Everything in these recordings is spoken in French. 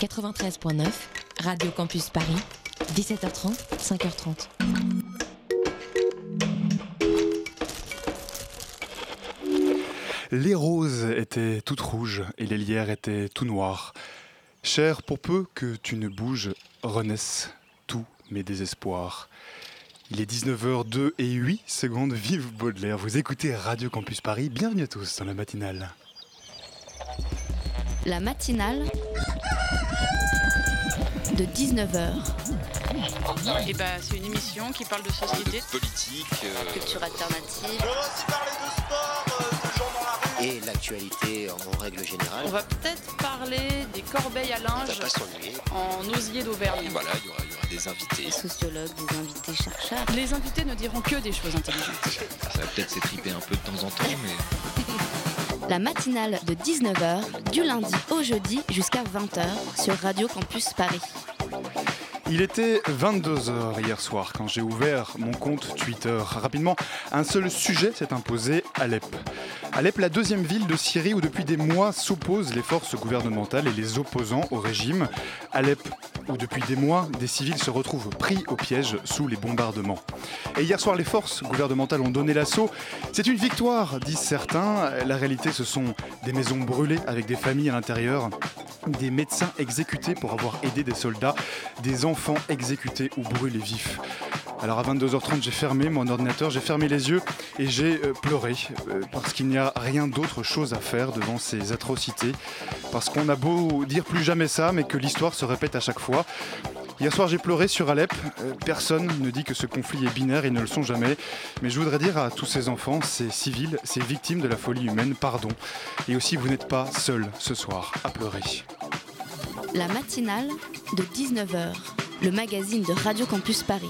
93.9, Radio Campus Paris, 17h30, 5h30. Les roses étaient toutes rouges et les lierres étaient tout noirs. Cher, pour peu que tu ne bouges, renaissent tous mes désespoirs. Il est 19h02 et 8 secondes, vive Baudelaire. Vous écoutez Radio Campus Paris, bienvenue à tous dans la matinale. La matinale de 19h. Et bah, c'est une émission qui parle de société, politique, euh, Culture alternative. On va aussi parler de sport, euh, de gens dans la rue. et l'actualité en règle générale. On va peut-être parler des corbeilles à linge pas en osier d'Auvergne. Voilà, il y aura, y aura des invités. Sociologues, des invités chercheurs. Les invités ne diront que des choses intelligentes. Ça va peut-être s'étriper un peu de temps en temps, mais La matinale de 19h, du lundi au jeudi jusqu'à 20h sur Radio Campus Paris. Il était 22h hier soir quand j'ai ouvert mon compte Twitter. Rapidement, un seul sujet s'est imposé, Alep. Alep, la deuxième ville de Syrie où depuis des mois s'opposent les forces gouvernementales et les opposants au régime. Alep, où depuis des mois, des civils se retrouvent pris au piège sous les bombardements. Et hier soir, les forces gouvernementales ont donné l'assaut. C'est une victoire, disent certains. La réalité, ce sont des maisons brûlées avec des familles à l'intérieur, des médecins exécutés pour avoir aidé des soldats, des enfants exécutés ou brûlés vifs. Alors à 22h30, j'ai fermé mon ordinateur, j'ai fermé les yeux et j'ai euh, pleuré euh, parce qu'il n'y a rien d'autre chose à faire devant ces atrocités. Parce qu'on a beau dire plus jamais ça, mais que l'histoire se répète à chaque fois. Hier soir, j'ai pleuré sur Alep. Euh, personne ne dit que ce conflit est binaire, ils ne le sont jamais. Mais je voudrais dire à tous ces enfants, ces civils, ces victimes de la folie humaine, pardon. Et aussi, vous n'êtes pas seuls ce soir à pleurer. La matinale de 19h, le magazine de Radio Campus Paris.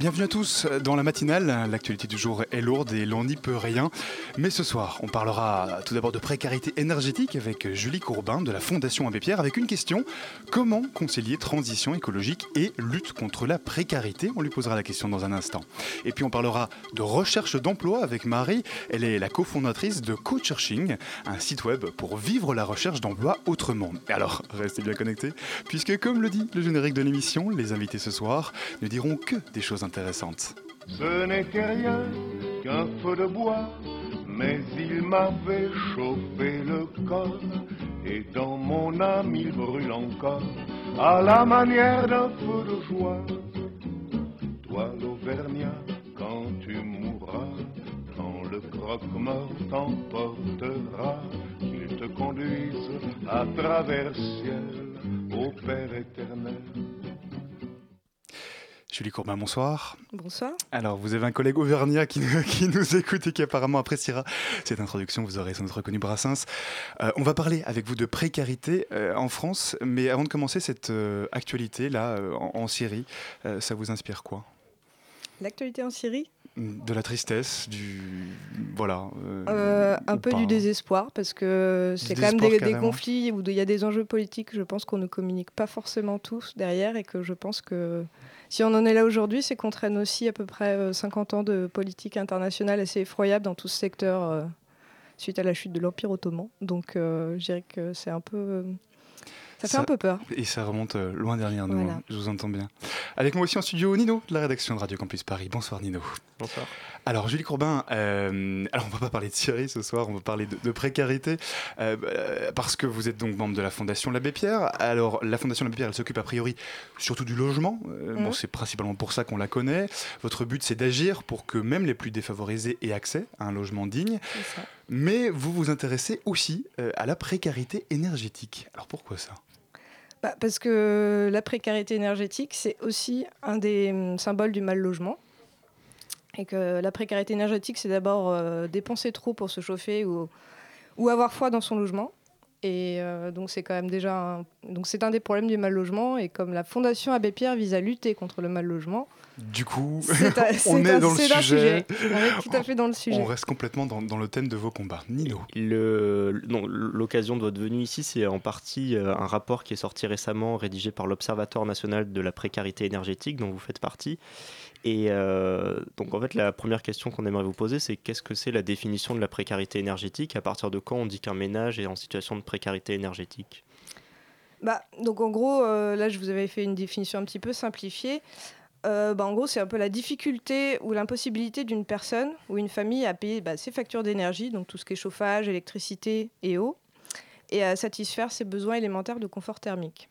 Bienvenue à tous dans la matinale. L'actualité du jour est lourde et l'on n'y peut rien. Mais ce soir, on parlera tout d'abord de précarité énergétique avec Julie Courbin de la Fondation Abbé Pierre avec une question comment concilier transition écologique et lutte contre la précarité? On lui posera la question dans un instant. Et puis on parlera de recherche d'emploi avec Marie. Elle est la cofondatrice de Co-Searching, un site web pour vivre la recherche d'emploi autrement. Alors, restez bien connectés, puisque comme le dit le générique de l'émission, les invités ce soir ne diront que des choses intéressantes. Ce n'était rien qu'un feu de bois, mais il m'avait chauffé le corps, et dans mon âme il brûle encore, à la manière d'un feu de joie. Toi l'Auvergnat, quand tu mourras, quand le croque-mort t'emportera, qu'il te conduise à travers ciel, au Père éternel. Julie Courbin, bonsoir. Bonsoir. Alors, vous avez un collègue auvergnat qui, nous- qui nous écoute et qui apparemment appréciera cette introduction. Vous aurez sans doute reconnu Brassens. Euh, on va parler avec vous de précarité euh, en France. Mais avant de commencer cette euh, actualité là euh, en, en Syrie, ça vous inspire quoi? L'actualité en Syrie? De la tristesse, du voilà. euh, Un peu pas du désespoir, parce que c'est quand même des, des conflits où il y a des enjeux politiques, je pense qu'on ne communique pas forcément tous derrière, et que je pense que si on en est là aujourd'hui, c'est qu'on traîne aussi à peu près euh, 50 ans de politique internationale assez effroyable dans tout ce secteur euh, suite à la chute de l'Empire ottoman. Donc euh, je dirais que c'est un peu... ça fait Ça- un peu peur. Et ça remonte euh, loin derrière nous, Voilà. hein, je vous entends bien. Avec moi aussi en studio, Nino, de la rédaction de Radio Campus Paris. Bonsoir Nino. Bonsoir. Alors Julie Courbin, euh, alors on va pas parler de Syrie ce soir, on va parler de, de précarité, euh, parce que vous êtes donc membre de la Fondation L'Abbé Pierre. Alors la Fondation L'Abbé Pierre, elle s'occupe a priori surtout du logement, Euh, bon, Mhm. c'est principalement pour ça qu'on la connaît. Votre but c'est d'agir pour que même les plus défavorisés aient accès à un logement digne, C'est ça. mais vous vous intéressez aussi euh, à la précarité énergétique. Alors pourquoi ça? Bah, parce que la précarité énergétique, c'est aussi un des hum, symboles du mal logement. Et que la précarité énergétique, c'est d'abord euh, dépenser trop pour se chauffer ou, ou avoir froid dans son logement. Et euh, donc c'est quand même déjà un... donc c'est un des problèmes du mal logement. Et comme la Fondation Abbé Pierre vise à lutter contre le mal logement, Du coup, un, on est un- dans le sujet. On est tout à fait dans le sujet. On reste complètement dans, dans le thème de vos combats. Nino. Le- non, L'occasion de votre venue ici, c'est en partie euh, un rapport qui est sorti récemment, rédigé par l'Observatoire national de la précarité énergétique, dont vous faites partie. Et euh, donc, en fait, la première question qu'on aimerait vous poser, c'est qu'est-ce que c'est la définition de la précarité énergétique? À partir de quand on dit qu'un ménage est en situation de précarité énergétique? Bah, donc en gros, euh, là je vous avais fait une définition un petit peu simplifiée. Euh, bah, en gros, c'est un peu la difficulté ou l'impossibilité d'une personne ou une famille à payer bah, ses factures d'énergie, donc tout ce qui est chauffage, électricité et eau, et à satisfaire ses besoins élémentaires de confort thermique.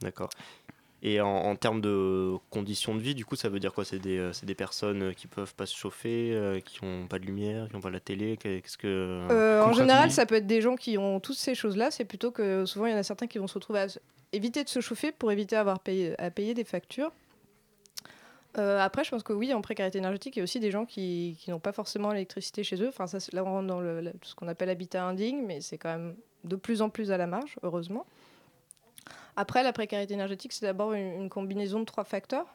D'accord. Et en, en termes de conditions de vie, du coup, ça veut dire quoi? C'est des, euh, des personnes qui peuvent pas se chauffer, euh, qui n'ont pas de lumière, qui n'ont pas la télé Qu'est-ce que. Euh, en général, ça peut être des gens qui ont toutes ces choses-là. C'est plutôt que souvent, il y en a certains qui vont se retrouver à éviter de se chauffer pour éviter avoir payé, à payer des factures. Euh, après, je pense que oui, en précarité énergétique, il y a aussi des gens qui, qui n'ont pas forcément l'électricité chez eux. Enfin, ça, là, on rentre dans le- ce qu'on appelle habitat indigne, mais c'est quand même de plus en plus à la marge, heureusement. Après, la précarité énergétique, c'est d'abord une, une combinaison de trois facteurs.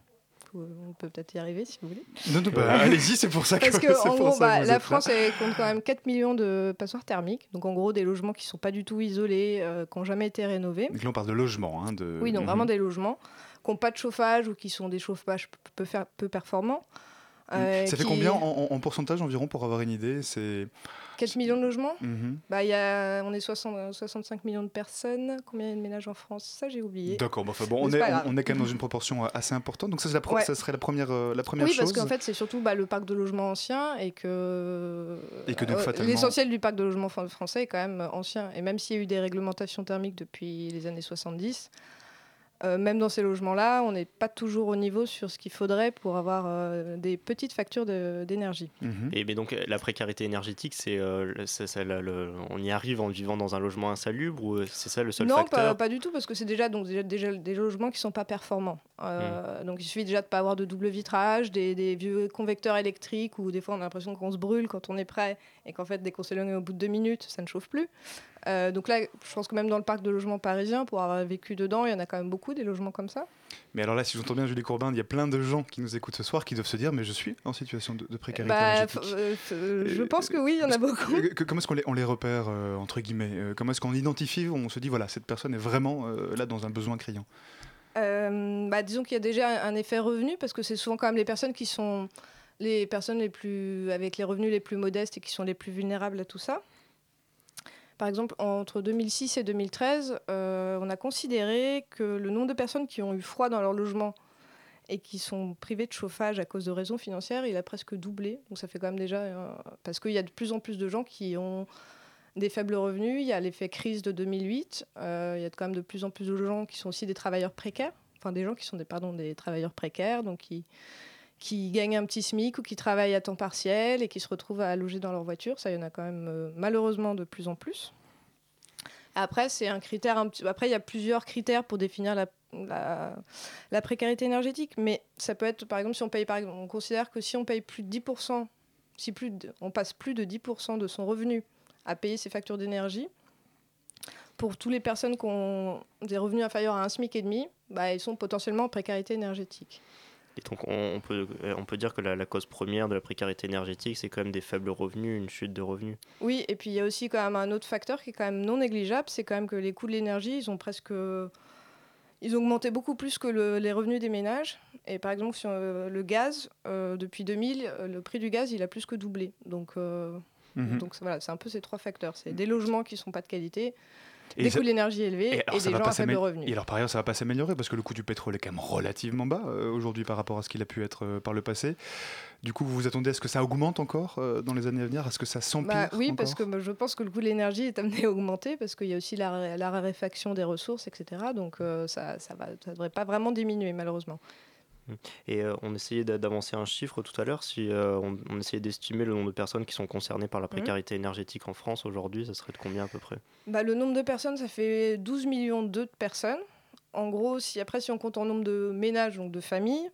On peut peut-être y arriver si vous voulez. Non, non, bah, allez-y, c'est pour ça que. Parce que, c'est en pour gros, bah, la. France elle compte quand même 4 millions de passoires thermiques. Donc, en gros, des logements qui ne sont pas du tout isolés, euh, qui n'ont jamais été rénovés. Donc là, on parle de logement. Hein, de... Oui, donc Mhm. vraiment des logements qui n'ont pas de chauffage ou qui sont des chauffages peu, peu, faire- peu performants. Euh, Ça fait qui- combien en, en- en pourcentage environ pour avoir une idée? C'est. 4 millions de logements Mhm. bah, il y a, On est 60, 65 millions de personnes. Combien il y a de ménages en France? Ça, j'ai oublié. D'accord, bon, enfin, bon, Mais on est, pas on, grave. on est quand même dans une proportion euh, assez importante. Donc ça, c'est la pro- Ouais. ça serait la première, euh, la première Oui, chose. parce qu'en fait, c'est surtout bah, le parc de logements ancien et que, Et que donc, euh, fatalement- l'essentiel du parc de logements fran- français est quand même euh, ancien. Et même s'il y a eu des réglementations thermiques depuis les années 70, euh, même dans ces logements-là, on n'est pas toujours au niveau sur ce qu'il faudrait pour avoir euh, des petites factures d'énergie. Mhm. Et mais donc euh, la précarité énergétique, c'est, euh, on y arrive en vivant dans un logement insalubre ou c'est ça le seul non, facteur pas, pas du tout, parce que c'est déjà, donc, déjà, déjà des logements qui sont pas performants. Euh, Donc il suffit déjà de pas avoir de double vitrage, des, des vieux convecteurs électriques où des fois on a l'impression qu'on se brûle quand on est prêt et qu'en fait dès qu'on s'éloigne au bout de deux minutes, ça ne chauffe plus. Euh, donc là, je pense que même dans le parc de logements parisien, pour avoir vécu dedans, il y en a quand même beaucoup des logements comme ça. Mais alors là, si j'entends bien Julie Courbin, il y a plein de gens qui nous écoutent ce soir qui doivent se dire Mais je suis en situation de, de précarité Bah, euh, euh, je pense que oui, il y en a beaucoup. Que- Comment est-ce qu'on les, on les repère, entre guillemets Comment est-ce qu'on identifie On se dit, voilà, cette personne est vraiment là dans un besoin criant. Bah, disons qu'il y a déjà un effet revenu parce que c'est souvent quand même les personnes qui sont les personnes les plus avec les revenus les plus modestes et qui sont les plus vulnérables à tout ça. Par exemple, entre 2006 et 2013, euh, on a considéré que le nombre de personnes qui ont eu froid dans leur logement et qui sont privées de chauffage à cause de raisons financières, il a presque doublé. Donc ça fait quand même déjà... euh, parce qu'il y a de plus en plus de gens qui ont des faibles revenus. Il y a l'effet crise de 2008. euh, il y a quand même de plus en plus de gens qui sont aussi des travailleurs précaires. Enfin, des gens qui sont des, pardon, des travailleurs précaires, donc qui, qui gagnent un petit SMIC ou qui travaillent à temps partiel et qui se retrouvent à loger dans leur voiture. Ça, il y en a quand même euh, malheureusement de plus en plus. Après, c'est un critère. Après, il y a plusieurs critères pour définir la, précarité énergétique, mais ça peut être, par exemple, si on paye, par exemple, on considère que si on paye plus de 10%, si plus on passe plus de 10% de son revenu à payer ses factures d'énergie, pour toutes les personnes qui ont des revenus inférieurs à un SMIC et demi, bah, ils sont potentiellement en précarité énergétique. Et donc on, on peut, on peut dire que la, la cause première de la précarité énergétique, c'est quand même des faibles revenus, une chute de revenus. Oui, et puis il y a aussi quand même un autre facteur qui est quand même non négligeable, c'est quand même que les coûts de l'énergie, ils ont presque... Ils ont augmenté beaucoup plus que le- les revenus des ménages. Et par exemple, sur euh, le gaz, euh, depuis 2000, euh, le prix du gaz, il a plus que doublé. Donc, euh, Mhm. donc voilà, c'est un peu ces trois facteurs. C'est des logements qui ne sont pas de qualité, Et des ça- coûts de l'énergie élevés et, alors, ça des va gens pas à faible revenu. Et alors par ailleurs, ça va pas s'améliorer parce que le coût du pétrole est quand même relativement bas euh, aujourd'hui par rapport à ce qu'il a pu être euh, par le passé. Du coup, vous vous attendez à ce que ça augmente encore euh, dans les années à venir? À ce que ça s'empire Bah oui, parce que bah, je pense que le coût de l'énergie est amené à augmenter parce qu'il y a aussi la, ré- la raréfaction des ressources, etc. Donc ça ne ça devrait pas vraiment diminuer malheureusement. Et euh, on essayait d'a- d'avancer un chiffre tout à l'heure, si euh, on, on essayait d'estimer le nombre de personnes qui sont concernées par la précarité énergétique en France aujourd'hui, ça serait de combien à peu près? Bah, le nombre de personnes, ça fait 12 millions de personnes. En gros, si après si on compte en nombre de ménages, donc de familles,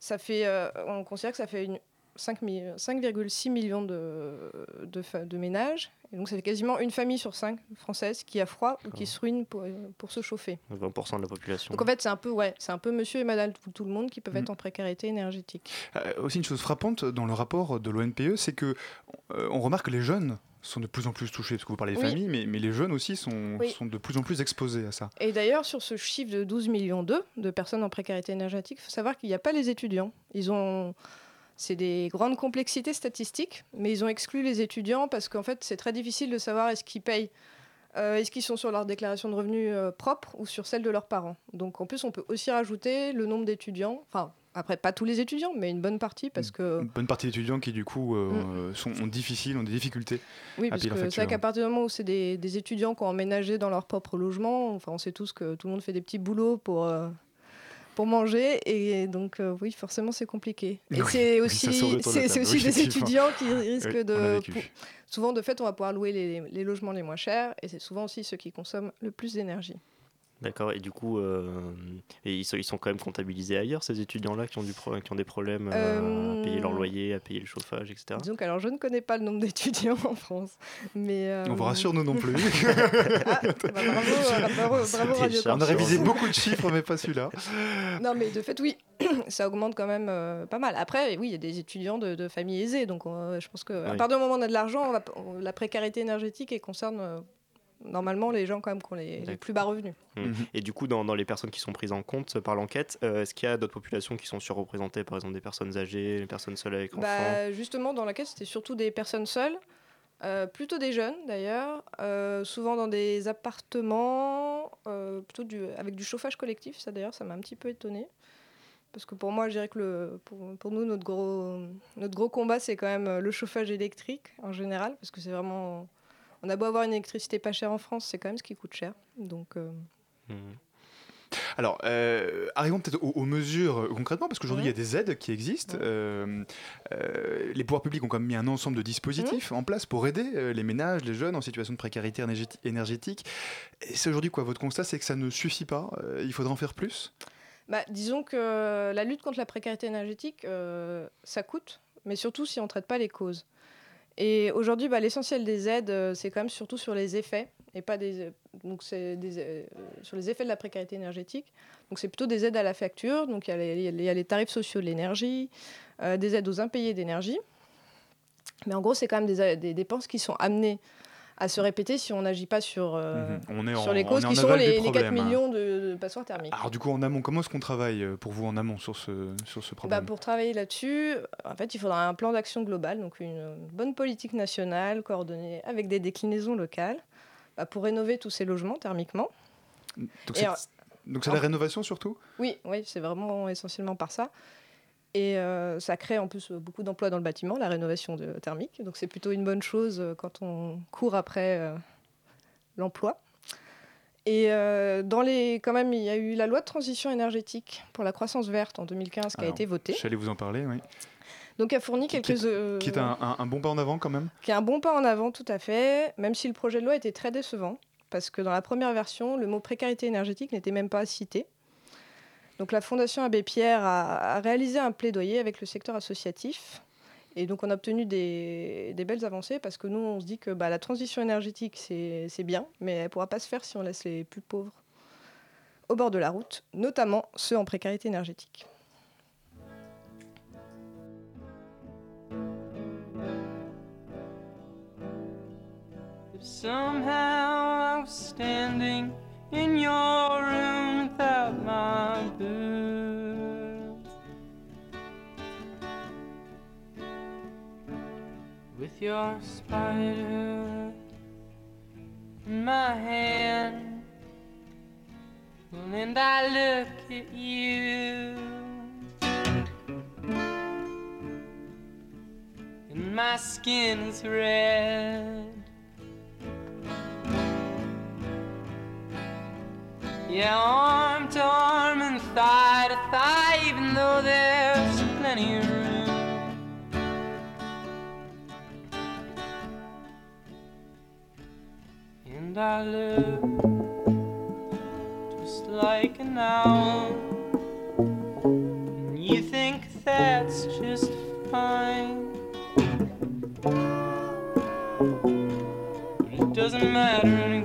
ça fait, euh, on considère que ça fait une 5 mi- 5,6 millions de, de, fa- de ménages. Et donc ça fait quasiment une famille sur cinq françaises qui a froid ou qui se ruine pour, pour se chauffer. 20% de la population. Donc en fait, c'est un peu, ouais, c'est un peu monsieur et madame tout, tout le monde qui peuvent Mm. être en précarité énergétique. Euh, aussi une chose frappante dans le rapport de l'ONPE, c'est que euh, on remarque que les jeunes sont de plus en plus touchés, parce que vous parlez des Oui. familles, mais, mais les jeunes aussi sont, Oui. sont de plus en plus exposés à ça. Et d'ailleurs, sur ce chiffre de 12 millions d'eux, de personnes en précarité énergétique, il faut savoir qu'il n'y a pas les étudiants. Ils ont... C'est des grandes complexités statistiques, mais ils ont exclu les étudiants parce qu'en fait, c'est très difficile de savoir est-ce qu'ils payent euh, Est-ce qu'ils sont sur leur déclaration de revenus euh, propre ou sur celle de leurs parents Donc en plus, on peut aussi rajouter le nombre d'étudiants, enfin après pas tous les étudiants, mais une bonne partie parce que... Une bonne partie d'étudiants qui du coup euh, sont ont difficile, ont des difficultés. Oui, à parce que c'est vrai qu'à partir du moment où c'est des, des étudiants qui ont emménagé dans leur propre logement, enfin on sait tous que tout le monde fait des petits boulots pour... euh, pour manger et donc euh, oui forcément c'est compliqué. Et Oui, c'est aussi c'est aussi des étudiants qui risquent Oui, de pour- souvent de fait on va pouvoir louer les, les logements les moins chers et c'est souvent aussi ceux qui consomment le plus d'énergie D'accord, et du coup, euh, et ils, sont, ils sont quand même comptabilisés ailleurs, ces étudiants-là qui, ont du pro- qui ont des problèmes euh, à payer leur Euh, loyer, à payer le chauffage, etc. disons alors je ne connais pas le nombre d'étudiants en France mais euh, On vous rassure, nous non plus. ah, bah, bravo bravo, bravo Radio. On a révisé beaucoup de chiffres, mais pas celui-là. Non, mais de fait, oui, ça augmente quand même euh, pas mal. Après, oui, il y a des étudiants de, de familles aisées, donc euh, je pense que à Oui. partir du moment où on a de l'argent, la précarité énergétique elle concerne euh, normalement les gens quand même qui ont les, plus bas revenus. Mm. Mhm. Et du coup, dans, dans les personnes qui sont prises en compte par l'enquête, euh, est-ce qu'il y a d'autres populations qui sont surreprésentées, par exemple des personnes âgées, les personnes seules avec enfants? Bah, justement, dans la caisse, c'était surtout des personnes seules, euh, plutôt des jeunes d'ailleurs, euh, souvent dans des appartements, plutôt du, avec du chauffage collectif. Ça d'ailleurs, ça m'a un petit peu étonné. Parce que pour moi, je dirais que le, pour, pour nous, notre gros, notre gros combat, c'est quand même le chauffage électrique en général. Parce que c'est vraiment. On a beau avoir une électricité pas chère en France, c'est quand même ce qui coûte cher. Donc, euh, Mhm. Alors, euh, arrivons peut-être aux, aux mesures euh, concrètement, parce qu'aujourd'hui, il y a des aides qui existent. Euh, euh, les pouvoirs publics ont quand même mis un ensemble de dispositifs en place pour aider les ménages, les jeunes en situation de précarité énergéti- énergétique. Et c'est aujourd'hui quoi Votre constat, c'est que ça ne suffit pas Il faudrait en faire plus? Bah, disons que la lutte contre la précarité énergétique, ça coûte, mais surtout si on ne traite pas les causes. Et aujourd'hui, bah, l'essentiel des aides, euh, c'est quand même surtout sur les effets, et pas des, donc c'est des, euh, sur les effets de la précarité énergétique. Donc c'est plutôt des aides à la facture, donc il y a les- tarifs sociaux de l'énergie, euh, des aides aux impayés d'énergie. Mais en gros, c'est quand même des dépenses qui sont amenées à se répéter si on n'agit pas sur, euh, Mhm. On est sur en- les on causes est qui sont les, les 4 problème, hein. millions de, de passoires thermiques. Alors du coup, en amont, comment est-ce qu'on travaille euh, pour vous en amont sur ce, sur ce Bah, problème pour travailler là-dessus, en fait, il faudra un plan d'action global, donc une bonne politique nationale coordonnée avec des déclinaisons locales bah, pour rénover tous ces logements thermiquement. Donc c'est la rénovation surtout Oui, oui, c'est vraiment essentiellement par ça. Et euh, ça crée en plus beaucoup d'emplois dans le bâtiment, la rénovation de, thermique. Donc c'est plutôt une bonne chose euh, quand on court après euh, l'emploi. Et euh, dans les, quand même, il y a eu la loi de transition énergétique pour la croissance verte en 2015 qui a été votée. J'allais vous en parler, oui. Donc fournit Qui- quelques... euh, Qui est un, un- un bon pas en avant quand même qui est un bon pas en avant tout à fait, même si le projet de loi était très décevant, parce que dans la première version, le mot précarité énergétique n'était même pas cité. Donc la Fondation Abbé Pierre a, réalisé un plaidoyer avec le secteur associatif, et donc on a obtenu des, belles avancées, parce que nous, on se dit que bah, la transition énergétique, c'est bien, mais elle ne pourra pas se faire si on laisse les plus pauvres au bord de la route, notamment ceux en précarité énergétique. Without my boots, with your spider in my hand, well, and I look at you. And my skin's red. Yeah, arm to arm and thigh to thigh, even though there's plenty of room. And I look just like an owl, and you think that's just fine. It doesn't matter anyway.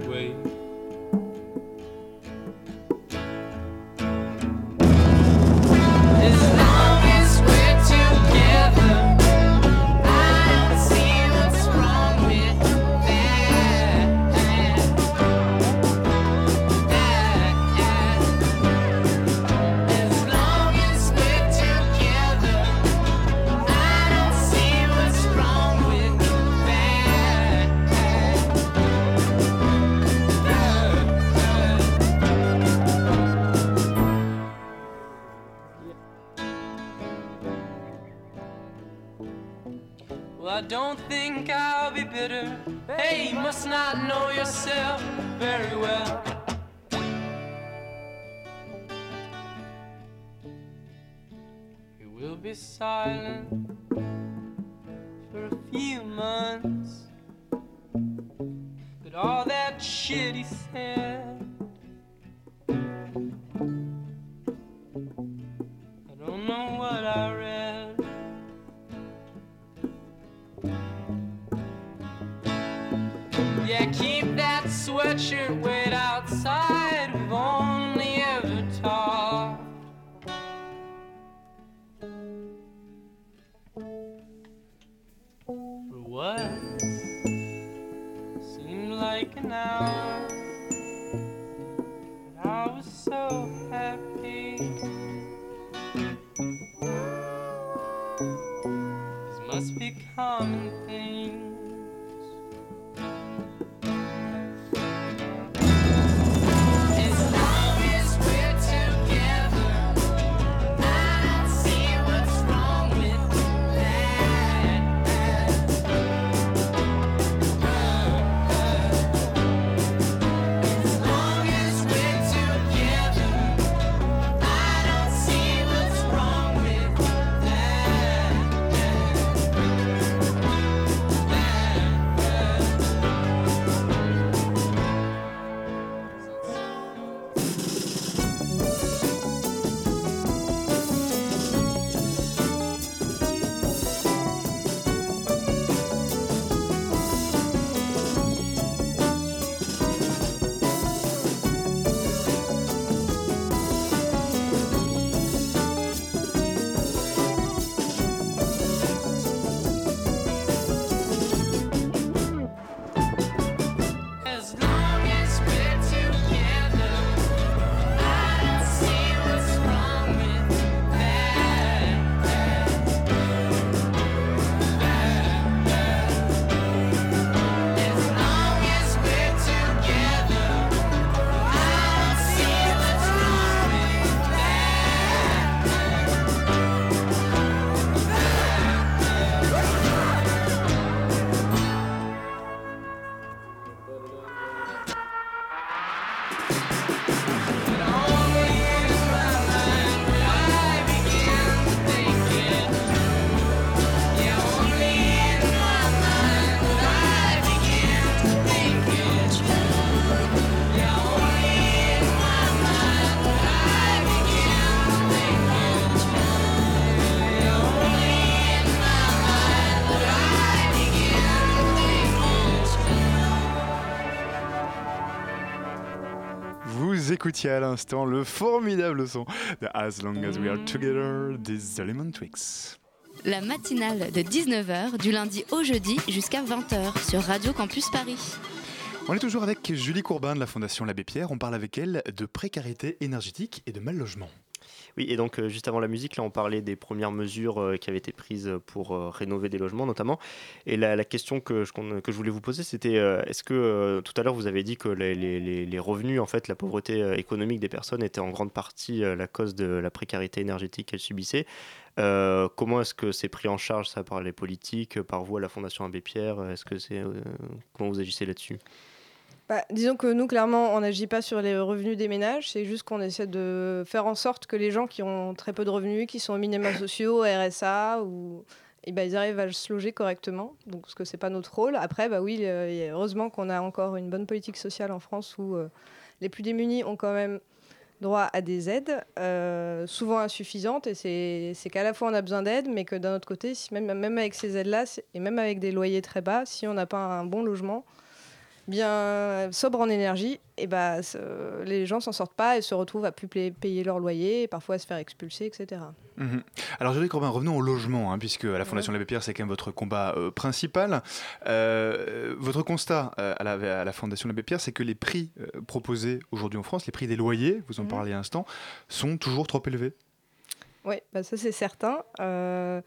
For a few months. But all that shit he said. I don't know what I read. Yeah, keep that sweatshirt, wait outside. Genau. Vous écoutiez à l'instant le formidable son de As Long As We Are Together des Element Twix. La matinale de 19h du lundi au jeudi jusqu'à 20h sur Radio Campus Paris. On est toujours avec Julie Courbin de la Fondation l'Abbé Pierre. On parle avec elle de précarité énergétique et de mal logement. Oui, et donc euh, juste avant la musique, là, on parlait des premières mesures euh, qui avaient été prises pour euh, rénover des logements, notamment. Et la, question que je, voulais vous poser, c'était est-ce que tout à l'heure vous avez dit que les, revenus, en fait, la pauvreté économique des personnes était en grande partie la cause de la précarité énergétique qu'elles subissaient. Comment est-ce que c'est pris en charge ça par les politiques, par vous à la Fondation Abbé Pierre Est-ce que c'est comment vous agissez là-dessus? Bah, disons que nous, clairement, on n'agit pas sur les revenus des ménages. C'est juste qu'on essaie de faire en sorte que les gens qui ont très peu de revenus, qui sont aux minima sociaux, RSA, ou, eh ben, ils arrivent à se loger correctement. Donc, parce que c'est pas notre rôle. Après, bah oui, heureusement qu'on a encore une bonne politique sociale en France où euh, les plus démunis ont quand même droit à des aides, euh, souvent insuffisantes. Et c'est qu'à la fois on a besoin d'aide, mais que d'un autre côté, si même, même avec ces aides-là, et même avec des loyers très bas, si on n'a pas un bon logement, bien sobre en énergie, et bah, les gens s'en sortent pas et se retrouvent à plus payer leur loyer, et parfois à se faire expulser, etc. Mhm. Alors Julie Corbin, revenons au logement, hein, puisque à la Fondation l'Abbé Pierre, c'est quand même votre combat euh, principal. Euh, votre constat euh, à, la, à la Fondation l'Abbé Pierre, c'est que les prix euh, proposés aujourd'hui en France, les prix des loyers, vous en Mhm. parlez à l'instant, sont toujours trop élevés Oui, bah, ça c'est certain. Euh,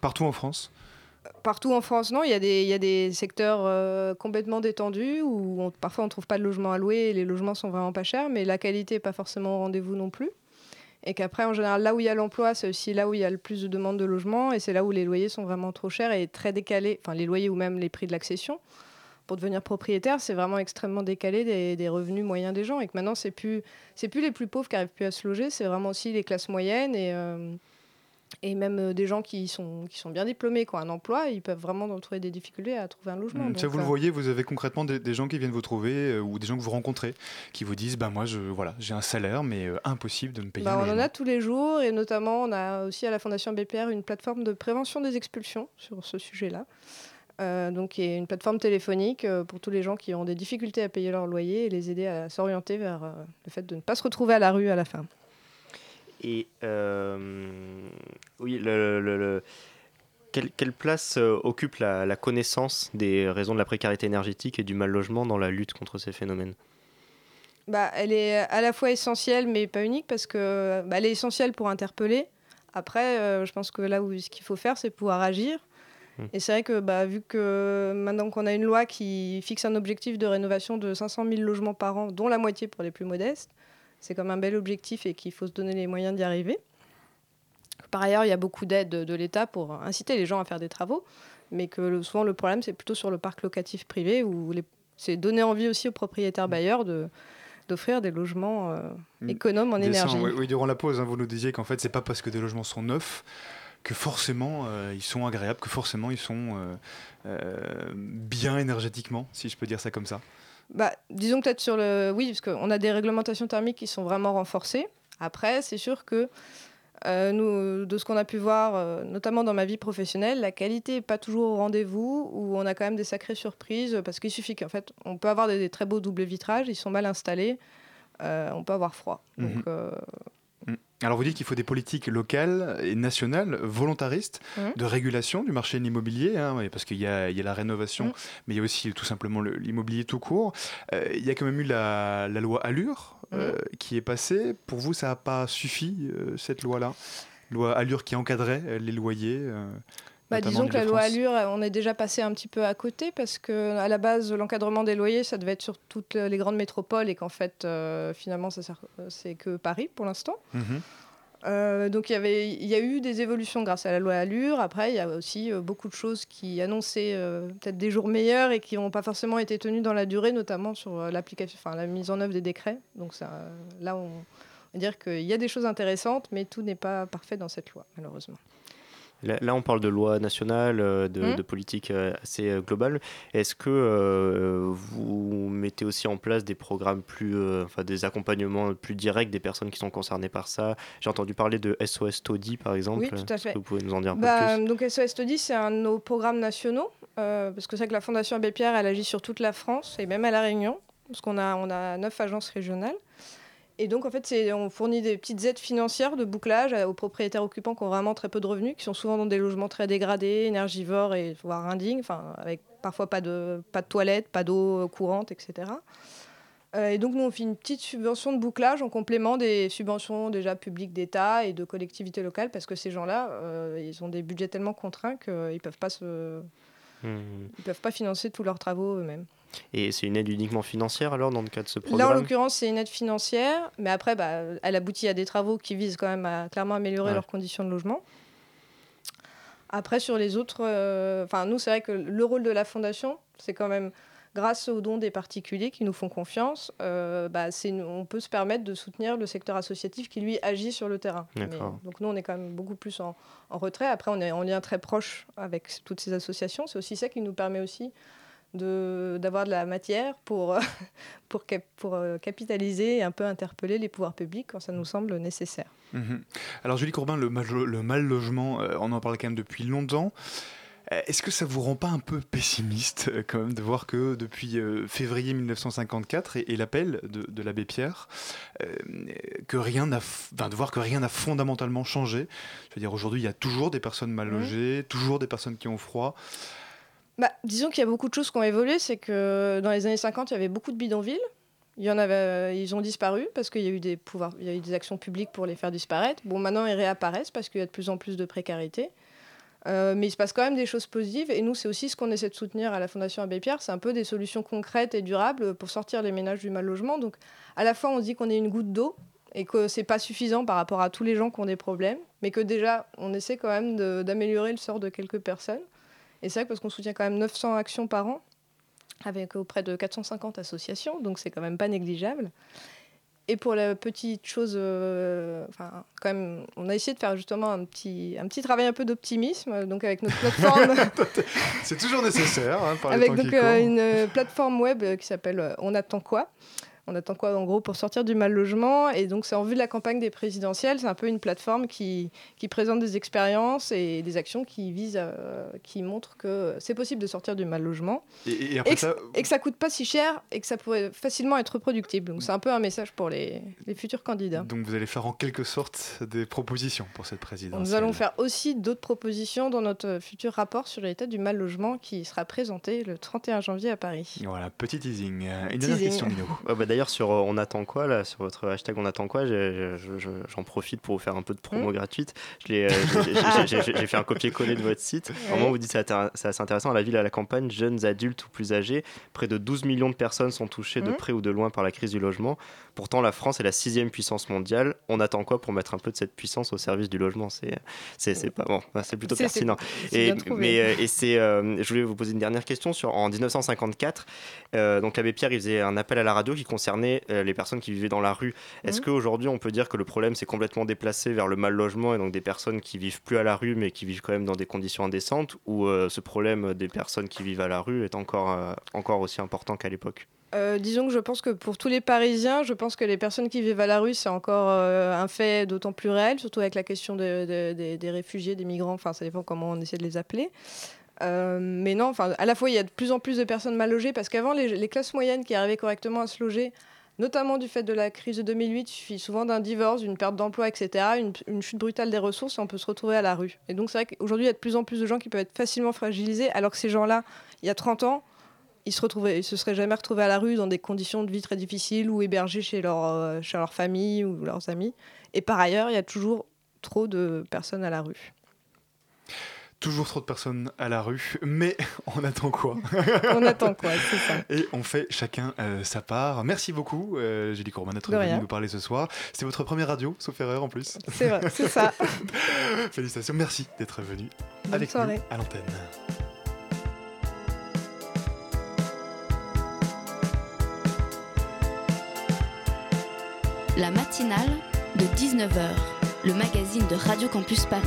partout en France. Partout en France, non, il y a des, il y a des secteurs euh, complètement détendus où on- parfois on ne trouve pas de logement à louer et les logements sont vraiment pas chers, mais la qualité n'est pas forcément au rendez-vous non plus. Et qu'après, en général, là où il y a l'emploi, c'est aussi là où il y a le plus de demandes de logement. Et c'est là où les loyers sont vraiment trop chers et très décalés. Enfin, les loyers ou même les prix de l'accession. Pour devenir propriétaire, c'est vraiment extrêmement décalé des, des revenus moyens des gens. Et que maintenant, c'est plus, plus les plus pauvres qui n'arrivent plus à se loger, c'est vraiment aussi les classes moyennes et, euh, et même euh, des gens qui sont, qui sont bien diplômés, qui ont un emploi, ils peuvent vraiment trouver des difficultés à trouver un logement. Mm, Ça, Donc, vous le euh, voyez, vous avez concrètement des, des gens qui viennent vous trouver euh, ou des gens que vous rencontrez qui vous disent bah, Moi, je, voilà, j'ai un salaire, mais euh, impossible de me payer. Bah, un on en a tous les jours et notamment on a aussi à la Fondation BPR une plateforme de prévention des expulsions sur ce sujet-là. Donc qui est une plateforme téléphonique pour tous les gens qui ont des difficultés à payer leur loyer et les aider à s'orienter vers le fait de ne pas se retrouver à la rue à la fin. Et euh, oui, le, le- le- quelle, quelle place euh, occupe la, la connaissance des raisons de la précarité énergétique et du mal logement dans la lutte contre ces phénomènes? Bah, elle est à la fois essentielle mais pas unique parce que bah, elle est essentielle pour interpeller. Après, euh, je pense que là où ce qu'il faut faire, c'est pouvoir agir. Mm. Et c'est vrai que bah, vu que maintenant qu'on a une loi qui fixe un objectif de rénovation de 500 000 logements par an, dont la moitié pour les plus modestes, c'est comme un bel objectif et qu'il faut se donner les moyens d'y arriver. Par ailleurs, il y a beaucoup d'aides de, l'État pour inciter les gens à faire des travaux, mais que souvent le problème, c'est plutôt sur le parc locatif privé où les- c'est donner envie aussi aux propriétaires bailleurs de d'offrir des logements euh, Mm. économes en énergie. oui, oui, durant la pause, hein, vous nous disiez qu'en fait, c'est pas parce que des logements sont neufs que forcément euh, ils sont agréables, que forcément ils sont euh, bien énergétiquement, si je peux dire ça comme ça. Bah, disons peut-être sur le. Oui, parce qu'on a des réglementations thermiques qui sont vraiment renforcées. Après, c'est sûr que euh, nous, de ce qu'on a pu voir, euh, notamment dans ma vie professionnelle, la qualité n'est pas toujours au rendez-vous, où on a quand même des sacrées surprises, parce qu'il suffit qu'en fait, on peut avoir des, des très beaux doubles vitrages, ils sont mal installés, euh, on peut avoir froid. Donc, Mhm. Euh, Alors vous dites qu'il faut des politiques locales et nationales volontaristes Mhm. de régulation du marché de l'immobilier, hein, parce qu'il y a, il y a la rénovation, Mhm. mais il y a aussi tout simplement le- l'immobilier tout court. Euh, il y a quand même eu la, la loi Allure euh, qui est passée. Pour vous, ça n'a pas suffi, euh, cette loi-là? Loi Allure qui encadrait les loyers Bah, disons que la loi. Allure, on est déjà passé un petit peu à côté parce que à la base, l'encadrement des loyers, ça devait être sur toutes les grandes métropoles et qu'en fait, euh, finalement, ça sert- c'est que Paris pour l'instant. Mhm. Euh, donc il y avait, il y a eu des évolutions grâce à la loi Allure. Après, il y a aussi euh, beaucoup de choses qui annonçaient euh, peut-être des jours meilleurs et qui n'ont pas forcément été tenues dans la durée, notamment sur euh, l'application, enfin la mise en œuvre des décrets. Donc ça, euh, là, on, on va dire qu'il y a des choses intéressantes, mais tout n'est pas parfait dans cette loi, malheureusement. Là, on parle de loi nationale, euh, de, Mhm. de politique euh, assez euh, globale. Est-ce que euh, vous mettez aussi en place des programmes plus, euh, enfin des accompagnements plus directs des personnes qui sont concernées par ça? J'ai entendu parler de SOS Toddy, par exemple. Oui, tout à fait. vous pouvez nous en dire un Bah, peu plus? donc SOS Study, c'est un de nos programmes nationaux, euh, parce que c'est vrai que la Fondation Abbé Pierre, elle agit sur toute la France et même à La Réunion, parce qu'on a, on a neuf agences régionales. Et donc, en fait, on fournit des petites aides financières de bouclage aux propriétaires occupants qui ont vraiment très peu de revenus, qui sont souvent dans des logements très dégradés, énergivores et voire indignes, enfin, avec parfois pas de, pas de toilettes, pas d'eau courante, etc. Euh, et donc, nous, on fait une petite subvention de bouclage en complément des subventions déjà publiques d'État et de collectivités locales, parce que ces gens-là, euh, ils ont des budgets tellement contraints qu'ils ne peuvent, pas se- ils peuvent pas financer tous leurs travaux eux-mêmes. Et c'est une aide uniquement financière alors dans le cadre de ce Là, en programme? l'occurrence, c'est une aide financière, mais après, bah, elle aboutit à des travaux qui visent quand même à clairement améliorer Ouais. leurs conditions de logement. Après, sur les autres, euh, enfin, nous, c'est vrai que le rôle de la fondation, c'est quand même grâce aux dons des particuliers qui nous font confiance, euh, bah, on peut se permettre de soutenir le secteur associatif qui, lui, agit sur le terrain. Mais- donc nous, on est quand même beaucoup plus en, en retrait. Après, on est en lien très proche avec toutes ces associations. C'est aussi ça qui nous permet aussi d'avoir de, la matière pour, pour, cap- pour euh, capitaliser et un peu interpeller les pouvoirs publics quand ça nous semble nécessaire. Mhm. Alors Julie Courbin, le mal, le mal logement, euh, on en parle quand même depuis longtemps. Euh, Est-ce que ça vous rend pas un peu pessimiste quand même de voir que depuis euh, février 1954 et, et l'appel de, de l'abbé Pierre, euh, que rien n'a, de voir que rien n'a fondamentalement changé? Je veux dire aujourd'hui il y a toujours des personnes mal Mhm. logées, toujours des personnes qui ont froid. Bah, disons qu'il y a beaucoup de choses qui ont évolué. C'est que dans les années 50, il y avait beaucoup de bidonvilles. Il y en avait, euh, ils ont disparu parce qu'il y a eu des pouvoirs, il y a eu des actions publiques pour les faire disparaître. Bon, maintenant ils réapparaissent parce qu'il y a de plus en plus de précarité. Euh, mais il se passe quand même des choses positives et nous c'est aussi ce qu'on essaie de soutenir à la Fondation Abbé Pierre, c'est un peu des solutions concrètes et durables pour sortir les ménages du mal logement. Donc à la fois on dit qu'on est une goutte d'eau et que c'est pas suffisant par rapport à tous les gens qui ont des problèmes, mais que déjà on essaie quand même d'améliorer le sort de quelques personnes. Et c'est vrai que parce qu'on soutient quand même 900 actions par an, avec auprès de 450 associations, donc c'est quand même pas négligeable. Et pour la petite chose, euh, enfin, quand même, on a essayé de faire justement un petit, un petit travail un peu d'optimisme, donc avec notre plateforme, C'est toujours nécessaire hein, par les avec temps donc qui euh, une plateforme web qui s'appelle euh, On attend quoi? On attend quoi en gros pour sortir du mal logement et donc c'est en vue de la campagne des présidentielles c'est un peu une plateforme qui, qui présente des expériences et des actions qui visent à- qui montrent que c'est possible de sortir du mal logement Et, et après et que, ça, et que ça coûte pas si cher et que ça pourrait facilement être reproductible donc c'est un peu un message pour les, les futurs candidats donc vous allez faire en quelque sorte des propositions pour cette présidence. nous allons faire aussi d'autres propositions dans notre futur rapport sur l'état du mal logement qui sera présenté le 31 janvier à Paris. Voilà, petit teasing. Euh, Une dernière question, Mino. Ouais, bah, D'ailleurs, sur euh, On attend quoi, là, sur votre hashtag On attend quoi, j'en profite pour vous faire un peu de promo Hmm. gratuite. Je l'ai, euh, j'ai- fait un copier-coller de votre site. Vraiment, vous dites c'est assez intéressant. À la ville, à la campagne, jeunes, adultes ou plus âgés, près de 12 millions de personnes sont touchées de Hmm. près ou de loin par la crise du logement. Pourtant, la France est la sixième puissance mondiale. On attend quoi pour mettre un peu de cette puissance au service du logement? C'est c'est- c'est pas bon, c'est plutôt pertinent. Et, mais, euh, et c'est, euh, je voulais vous poser une dernière question sur en 1954. euh, donc l'abbé Pierre, il faisait un appel à la radio qui concernait euh, les personnes qui vivaient dans la rue. Est-ce Mhm. qu'aujourd'hui on peut dire que le problème s'est complètement déplacé vers le mal logement et donc des personnes qui vivent plus à la rue mais qui vivent quand même dans des conditions indécentes ou euh, ce problème des personnes qui vivent à la rue est encore euh, encore aussi important qu'à l'époque? Euh, disons que je pense que pour tous les Parisiens, je pense que les personnes qui vivent à la rue, c'est encore euh, un fait d'autant plus réel, surtout avec la question de- de- des- des réfugiés, des migrants, enfin ça dépend comment on essaie de les appeler. Euh, mais non, enfin, à la fois il y a de plus en plus de personnes mal logées parce qu'avant les, classes moyennes qui arrivaient correctement à se loger, notamment du fait de la crise de 2008, il suffit souvent d'un divorce, d'une perte d'emploi, etc., une, une chute brutale des ressources et on peut se retrouver à la rue. Et donc c'est vrai qu'aujourd'hui il y a de plus en plus de gens qui peuvent être facilement fragilisés alors que ces gens-là, il y a 30 ans, ils se retrouvaient, ils se seraient jamais retrouvés à la rue dans des conditions de vie très difficiles ou hébergés chez leur, euh, chez leur famille ou leurs amis. Et par ailleurs, il y a toujours trop de personnes à la rue. Toujours trop de personnes à la rue, mais on attend quoi On attend quoi, c'est ça. Et on fait chacun euh, sa part. Merci beaucoup, euh, Julie Courban, d'être venue nous parler ce soir. C'est votre première radio, sauf erreur en plus. C'est vrai, c'est ça. Félicitations, merci d'être venu Bonne avec soirée. nous à l'antenne. La matinale de 19h, le magazine de Radio Campus Paris.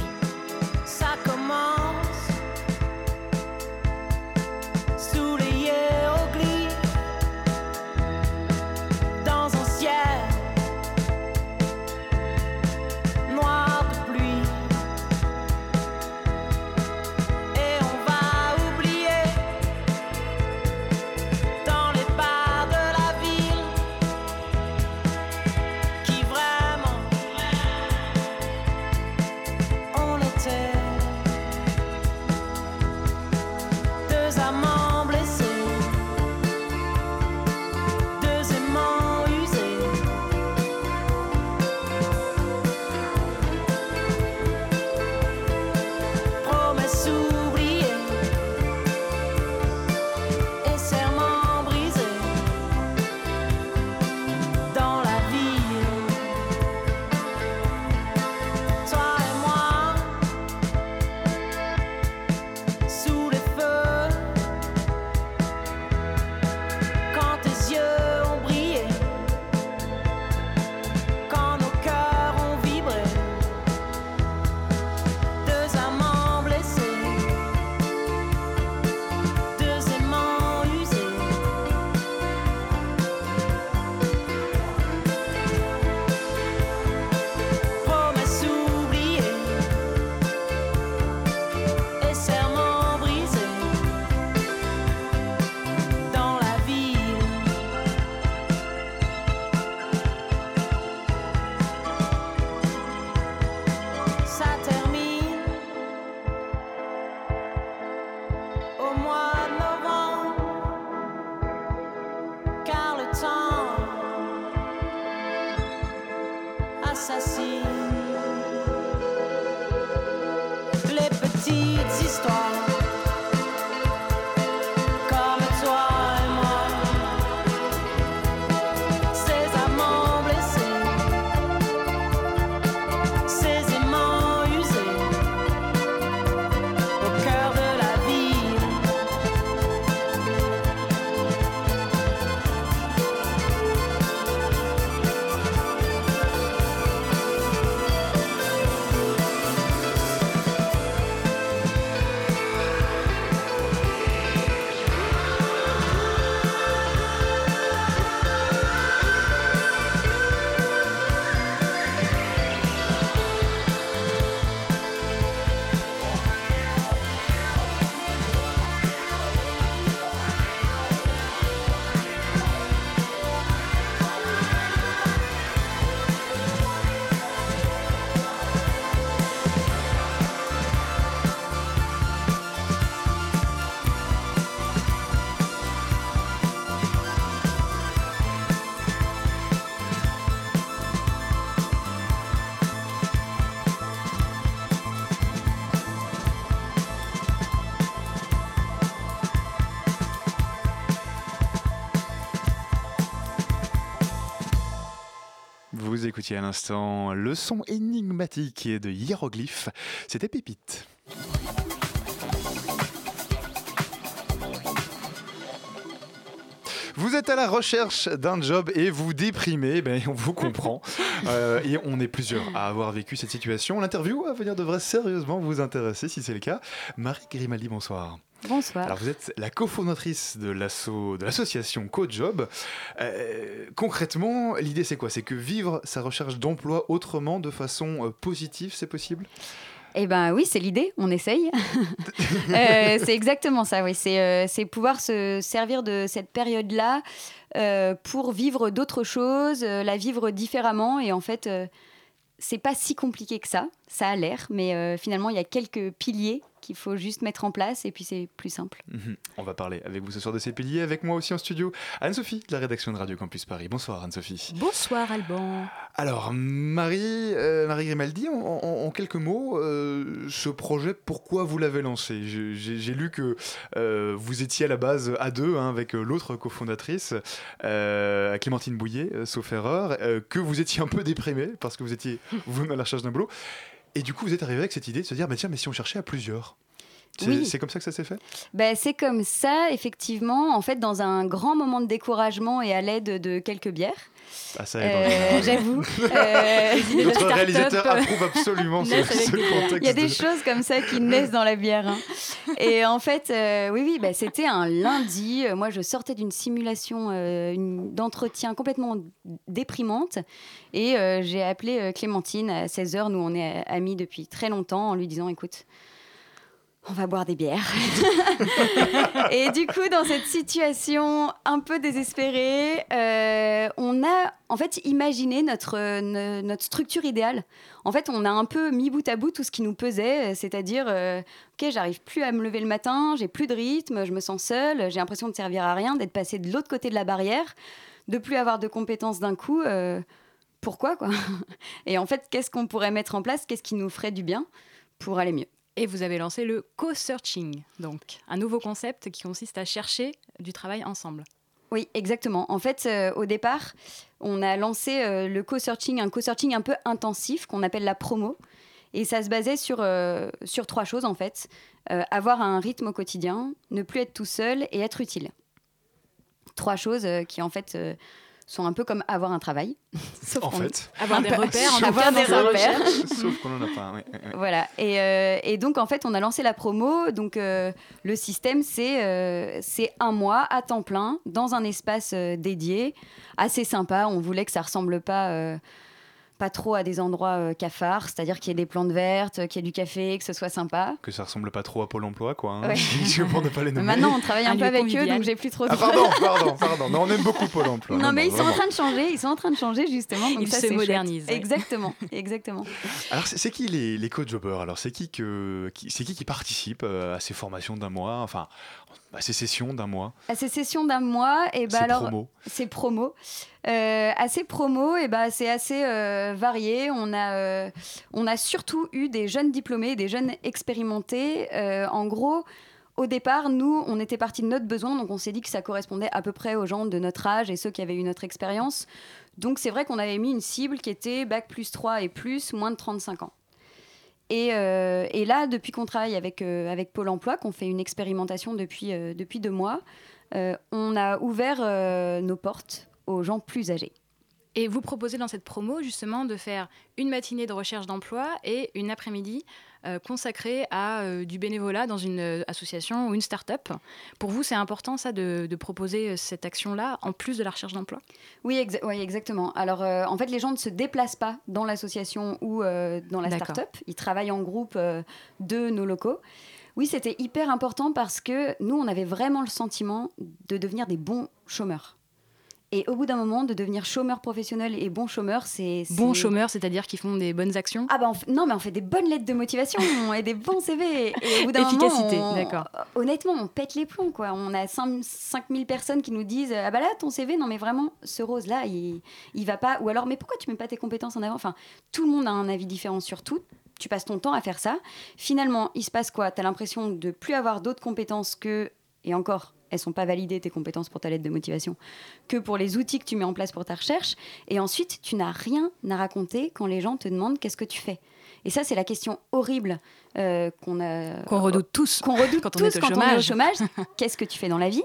À l'instant le son énigmatique de hiéroglyphes. C'était Pépite. Vous êtes à la recherche d'un job et vous déprimez, ben, on vous comprend. Euh, et on est plusieurs à avoir vécu cette situation. L'interview à venir devrait sérieusement vous intéresser si c'est le cas. Marie Grimaldi, bonsoir. Bonsoir. Alors vous êtes la cofondatrice de l'association CoJob. Euh, concrètement, l'idée c'est quoi? C'est que vivre sa recherche d'emploi autrement, de façon euh, positive, c'est possible? Eh ben oui, c'est l'idée, on essaye. Euh, c'est exactement ça, oui. C'est euh, c'est pouvoir se servir de cette période-là euh, pour vivre d'autres choses, la vivre différemment. Et en fait, c'est pas si compliqué que ça. Ça a l'air, mais finalement, il y a quelques piliers qu'il faut juste mettre en place et puis c'est plus simple. Mhm. On va parler avec vous ce soir de ces piliers, avec moi aussi en studio, Anne-Sophie, de la rédaction de Radio Campus Paris. Bonsoir Anne-Sophie. Bonsoir Alban. Alors, Marie, euh, Marie Grimaldi, en, en- en quelques mots, euh, ce projet, pourquoi vous l'avez lancé? J'ai lu que euh, vous étiez à la base à deux hein, avec l'autre cofondatrice, euh, Clémentine Bouillet, euh, sauf erreur, euh, que vous étiez un peu déprimé parce que vous étiez vous-même à la recherche d'un boulot. Et du coup, vous êtes arrivé avec cette idée de se dire, bah, tiens, mais si on cherchait à plusieurs? C'est Oui. comme ça que ça s'est fait? Ben, c'est comme ça, effectivement, en fait, dans un grand moment de découragement et à l'aide de quelques bières. Ah, ça Euh, J'avoue. Euh, Notre réalisateur approuve absolument ce, contexte. Il y a des de- choses comme ça qui naissent dans la bière. hein. Et en fait, euh, oui, oui, bah, c'était un lundi. Euh, Moi, je sortais d'une simulation d'entretien complètement déprimante. Et j'ai appelé Clémentine à 16h. Nous, on est amis depuis très longtemps en lui disant, écoute, on va boire des bières. et du coup, dans cette situation un peu désespérée, euh, on a en fait imaginé notre, notre structure idéale. En fait, on a un peu mis bout à bout tout ce qui nous pesait, euh, c'est-à-dire, euh, ok, j'arrive plus à me lever le matin, j'ai plus de rythme, je me sens seule, j'ai l'impression de servir à rien, d'être passée de l'autre côté de la barrière, de plus avoir de compétences d'un coup. pourquoi quoi? Et en fait, qu'est-ce qu'on pourrait mettre en place? Qu'est-ce qui nous ferait du bien pour aller mieux? Et vous avez lancé le co-searching, donc un nouveau concept qui consiste à chercher du travail ensemble. Oui, exactement. En fait, euh, au départ, on a lancé euh, le co-searching, un co-searching un peu intensif qu'on appelle la promo. Et ça se basait sur, euh, sur trois choses, en fait. Avoir un rythme au quotidien, ne plus être tout seul et être utile. Trois choses qui, en fait, sont un peu comme avoir un travail. Sauf En qu'on- fait. Avoir des repères, en avoir des repères. Sauf qu'on en a pas. ouais, ouais, ouais. Voilà. Et, euh, et donc, en fait, on a lancé la promo. Donc, euh, le système, c'est euh, c'est un mois à temps plein dans un espace euh, dédié, assez sympa. On voulait que ça ressemble pas. Euh, pas trop à des endroits euh, cafards, c'est-à-dire qu'il y ait des plantes vertes, qu'il y ait du café, que ce soit sympa. Que ça ressemble pas trop à Pôle emploi, quoi. hein. Ouais. Je pour ne pas les nommer. Maintenant, on travaille un, Un peu avec eux, donc j'ai plus trop de Ah, pardon, pardon, pardon. Mais on aime beaucoup Pôle emploi. Non, mais ils sont en train de changer, ils sont en train de changer justement. Donc Ils ça, se modernisent, ouais. Exactement, exactement. Alors, c'est qui les, les co-jobbers Alors, c'est qui, que, qui, c'est qui qui participe euh, à ces formations d'un mois? Enfin, à ces sessions d'un mois? À ces sessions d'un mois, et ben Ces alors, promos c'est promo. Euh, à ces et ben c'est assez euh, varié. On a, euh, on a surtout eu des jeunes diplômés, des jeunes expérimentés. Euh, en gros, au départ, nous, on était parti de notre besoin, donc on s'est dit que ça correspondait à peu près aux gens de notre âge et ceux qui avaient eu notre expérience. Donc c'est vrai qu'on avait mis une cible qui était bac plus 3 et plus, moins de 35 ans. Et, et là, depuis qu'on travaille avec, avec Pôle Emploi, qu'on fait une expérimentation depuis, depuis deux mois, on a ouvert nos portes aux gens plus âgés. Et vous proposez dans cette promo justement de faire une matinée de recherche d'emploi et une après-midi euh, consacrée à euh, du bénévolat dans une euh, association ou une start-up. Pour vous, c'est important ça de, de proposer cette action-là en plus de la recherche d'emploi? Oui, exa- ouais, exactement. Alors, en fait, les gens ne se déplacent pas dans l'association ou dans la start-up. Ils travaillent en groupe de nos locaux. Oui, c'était hyper important parce que nous, on avait vraiment le sentiment de devenir des bons chômeurs. Et au bout d'un moment, de devenir chômeur professionnel et bon chômeur, c'est... Bons c'est- chômeurs, c'est-à-dire qui font des bonnes actions? Ah bah on non mais on fait des bonnes lettres de motivation et des bons CV et au bout d'un Efficacité, moment on- d'accord. honnêtement on pète les plombs quoi. On a 5 5000 personnes qui nous disent ah bah là ton CV non mais vraiment ce rose là il, il va pas ou alors mais pourquoi tu mets pas tes compétences en avant? Enfin tout le monde a un avis différent sur tout. Tu passes ton temps à faire ça. Finalement il se passe quoi? Tu as l'impression de plus avoir d'autres compétences que et encore, elles sont pas validées tes compétences pour ta lettre de motivation, que pour les outils que tu mets en place pour ta recherche. Et ensuite, tu n'as rien à raconter quand les gens te demandent qu'est-ce que tu fais. Et ça, c'est la question horrible euh, qu'on redoute tous Qu'on redoute quand on tous est au quand on est au chômage. Qu'est-ce que tu fais dans la vie?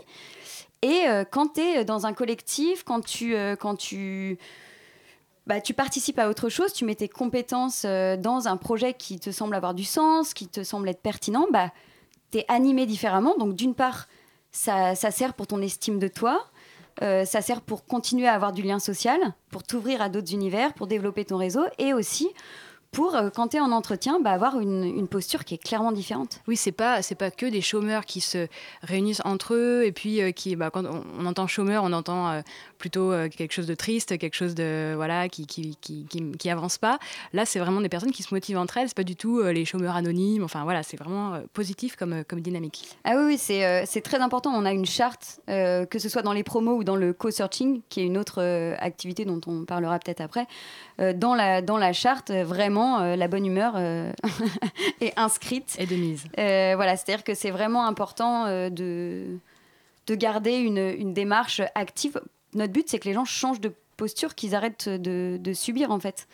Et euh, quand tu es dans un collectif, quand tu, euh, quand tu, bah, tu participes à autre chose, tu mets tes compétences dans un projet qui te semble avoir du sens, qui te semble être pertinent, bah, animé différemment. Donc d'une part, ça, ça sert pour ton estime de toi. euh, ça sert pour continuer à avoir du lien social, pour t'ouvrir à d'autres univers, pour développer ton réseau et aussi pour, euh, quand tu es en entretien, bah, avoir une, une posture qui est clairement différente. Oui, c'est pas c'est pas que des chômeurs qui se réunissent entre eux et puis euh, qui bah, quand on, on entend chômeur, on entend plutôt euh, quelque chose de triste, quelque chose de voilà qui qui, qui, qui, qui avance pas. Là, c'est vraiment des personnes qui se motivent entre elles. C'est pas du tout euh, les chômeurs anonymes. Enfin voilà, c'est vraiment euh, positif comme comme dynamique. Ah oui, c'est c'est très important. On a une charte, que ce soit dans les promos ou dans le co-searching, qui est une autre activité dont on parlera peut-être après. Dans, la, dans la charte, vraiment, la bonne humeur est inscrite. Et de mise. Voilà, c'est-à-dire que c'est vraiment important de, de garder une, une démarche active. Notre but, c'est que les gens changent de posture, qu'ils arrêtent de, subir, en fait.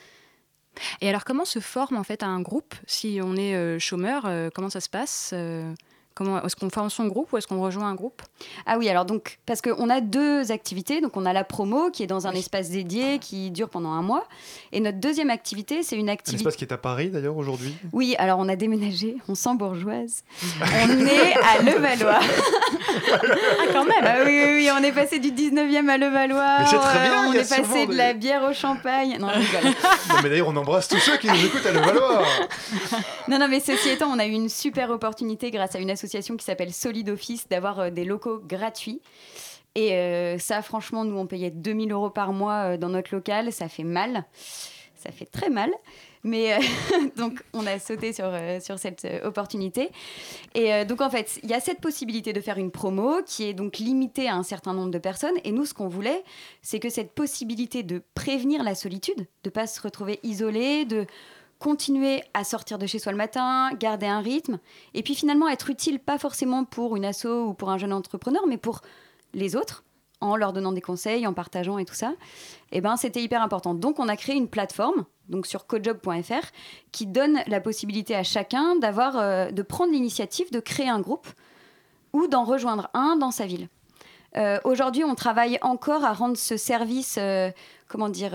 Et alors, comment se forme en fait un groupe si on est euh, chômeur euh, Comment ça se passe Euh, Comment est-ce qu'on forme son groupe ou est-ce qu'on rejoint un groupe? Ah oui, alors donc, parce qu'on a deux activités. Donc, on a la promo qui est dans un espace dédié qui dure pendant un mois. Et notre deuxième activité, c'est une Un activité. espace qui est à Paris d'ailleurs aujourd'hui? Oui, alors on a déménagé, on sent bourgeoise. on est à Levallois. Ah, quand même Ah oui, oui, oui, on est passé du 19e à Levallois. Mais c'est très Euh, bien, On y a est passé de la bière au champagne. Non. Non, mais d'ailleurs, on embrasse tous ceux qui nous écoutent à Levallois. Non, non, mais ceci étant, on a eu une super opportunité grâce à une association qui s'appelle Solid Office d'avoir euh, des locaux gratuits. Et euh, ça, franchement, nous, on payait 2000 euros par mois euh, dans notre local. Ça fait mal. Ça fait très mal. Mais donc, on a sauté sur, sur cette opportunité. Et donc, en fait, il y a cette possibilité de faire une promo qui est donc limitée à un certain nombre de personnes. Et nous, ce qu'on voulait, c'est que cette possibilité de prévenir la solitude, de ne pas se retrouver isolé, de continuer à sortir de chez soi le matin, garder un rythme, et puis finalement être utile, pas forcément pour une asso ou pour un jeune entrepreneur, mais pour les autres, en leur donnant des conseils, en partageant et tout ça, et ben c'était hyper important. Donc on a créé une plateforme, donc sur cojob.fr, qui donne la possibilité à chacun d'avoir, euh, de prendre l'initiative de créer un groupe ou d'en rejoindre un dans sa ville. Euh, Aujourd'hui, on travaille encore à rendre ce service, euh, comment dire,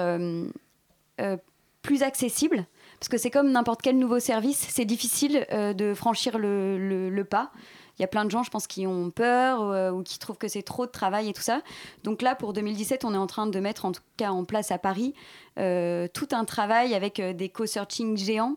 plus accessible. Parce que c'est comme n'importe quel nouveau service, c'est difficile euh, de franchir le, pas. Il y a plein de gens, je pense, qui ont peur euh, ou qui trouvent que c'est trop de travail et tout ça. Donc là, pour 2017, on est en train de mettre, en tout cas en place à Paris, euh, tout un travail avec des co-searching géants.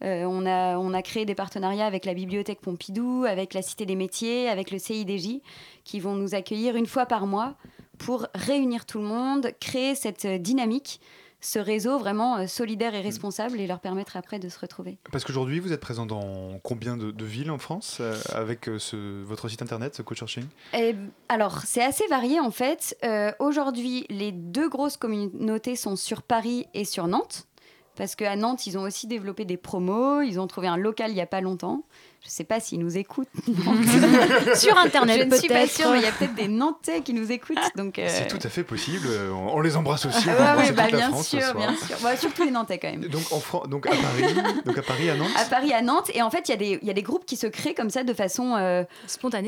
On, a, on a créé des partenariats avec la Bibliothèque Pompidou, avec la Cité des Métiers, avec le CIDJ, qui vont nous accueillir une fois par mois pour réunir tout le monde, créer cette dynamique, ce réseau vraiment euh, solidaire et responsable et leur permettre après de se retrouver. Parce qu'aujourd'hui, vous êtes présent dans combien de, de villes en France euh, avec euh, ce, votre site internet, ce coaching Eh, alors, c'est assez varié en fait. Euh, Aujourd'hui, les deux grosses communautés sont sur Paris et sur Nantes. Parce qu'à Nantes, ils ont aussi développé des promos. Ils ont trouvé un local il n'y a pas longtemps. Je ne sais pas s'ils nous écoutent. Sur Internet, Je ne suis pas sûre, mais il y a peut-être des Nantais qui nous écoutent. Donc, euh, C'est tout à fait possible. euh, On, on les embrasse aussi. on Ah ouais, ouais, bah, toute la bien France ce sûr, soir. bien sûr. Bah, surtout les Nantais quand même. Donc, en Fran- donc à Paris, donc à Paris, à Nantes. À Paris, à Nantes. Et en fait, il y, a des- il y a des groupes qui se créent comme ça de façon euh,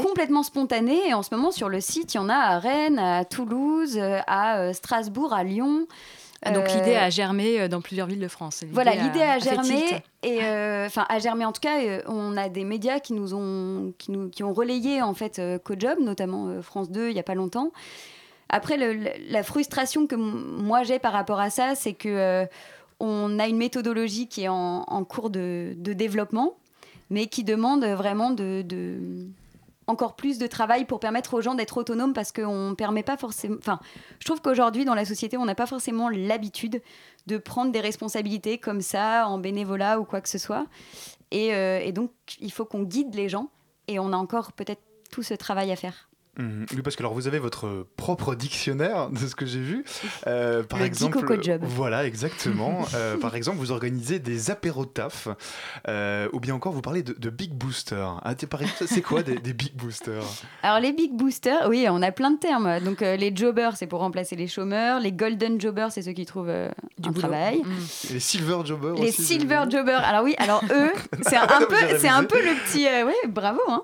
complètement spontanée. Et en ce moment, sur le site, il y en a à Rennes, à Toulouse, euh, à euh, Strasbourg, à Lyon. Ah, donc Euh, l'idée a germé euh, dans plusieurs villes de France. Voilà, l'idée a germé. Et euh, enfin, a germé en tout cas, euh, on a des médias qui nous ont, qui nous, qui ont relayé en fait euh, Cojob, notamment euh, France 2, il y a pas longtemps. Après, le- la frustration que moi j'ai par rapport à ça, c'est que euh, on a une méthodologie qui est en, en cours de, de développement, mais qui demande vraiment de, de- encore plus de travail pour permettre aux gens d'être autonomes parce qu'on permet pas forcément. Enfin, je trouve qu'aujourd'hui dans la société, on n'a pas forcément l'habitude de prendre des responsabilités comme ça en bénévolat ou quoi que ce soit. Et, euh, et donc, il faut qu'on guide les gens. Et on a encore peut-être tout ce travail à faire. Mhm. Oui, parce que alors vous avez votre propre dictionnaire de ce que j'ai vu. Euh, par Le exemple, Job. Voilà, exactement. Euh, par exemple, vous organisez des apéros taf, euh, ou bien encore vous parlez de, de big booster. Ah, c'est quoi des, des big boosters? Alors les big boosters, oui, on a plein de termes. Donc euh, les jobbers, c'est pour remplacer les chômeurs. Les golden jobbers, c'est ceux qui trouvent euh, un boulot. travail. Et Les silver jobbers Les aussi, silver jobbers. Alors oui, alors eux, c'est un, Ah, peu, c'est un peu le petit. euh, ouais, bravo. Hein.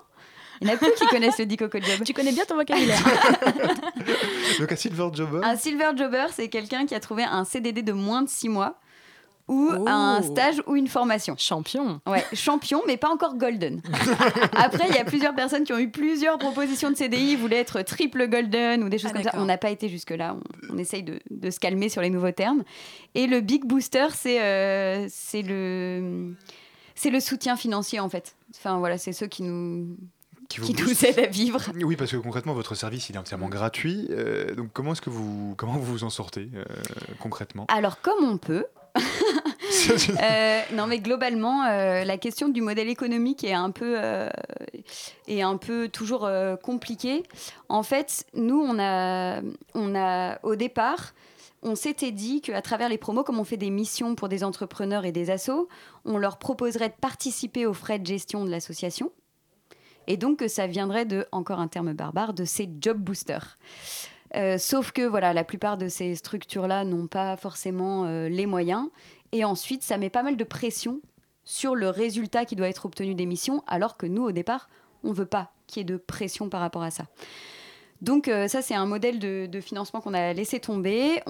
Il y en a peu qui connaissent le Dicoco Job. Tu connais bien ton vocabulaire. Donc un silver jobber Un silver jobber, c'est quelqu'un qui a trouvé un CDD de moins de 6 mois ou Oh. un stage ou une formation. Champion. Ouais, champion, mais pas encore golden. Après, il y a plusieurs personnes qui ont eu plusieurs propositions de CDI, ils voulaient être triple golden ou des choses Ah, comme ça. On n'a pas été jusque-là, on, on essaye de, de se calmer sur les nouveaux termes. Et le big booster, c'est euh, c'est le, c'est le soutien financier en fait. Enfin voilà, c'est ceux qui nous, Qui vous qui nous aident à vivre. Oui, parce que concrètement, votre service il est entièrement gratuit. Euh, donc comment est-ce que vous comment vous vous en sortez euh, concrètement? Alors comme on peut. Euh, non mais globalement, euh, la question du modèle économique est un peu, euh, est un peu toujours compliquée. En fait, nous, on a, on a au départ, on s'était dit qu'à travers les promos, comme on fait des missions pour des entrepreneurs et des assos, on leur proposerait de participer aux frais de gestion de l'association. Et donc ça viendrait de, encore un terme barbare, de ces job boosters. Euh, sauf que voilà, la plupart de ces structures-là n'ont pas forcément euh, les moyens. Et ensuite, ça met pas mal de pression sur le résultat qui doit être obtenu des missions, alors que nous, au départ, on veut pas qu'il y ait de pression par rapport à ça. Donc euh, ça, c'est un modèle de, financement qu'on a laissé tomber.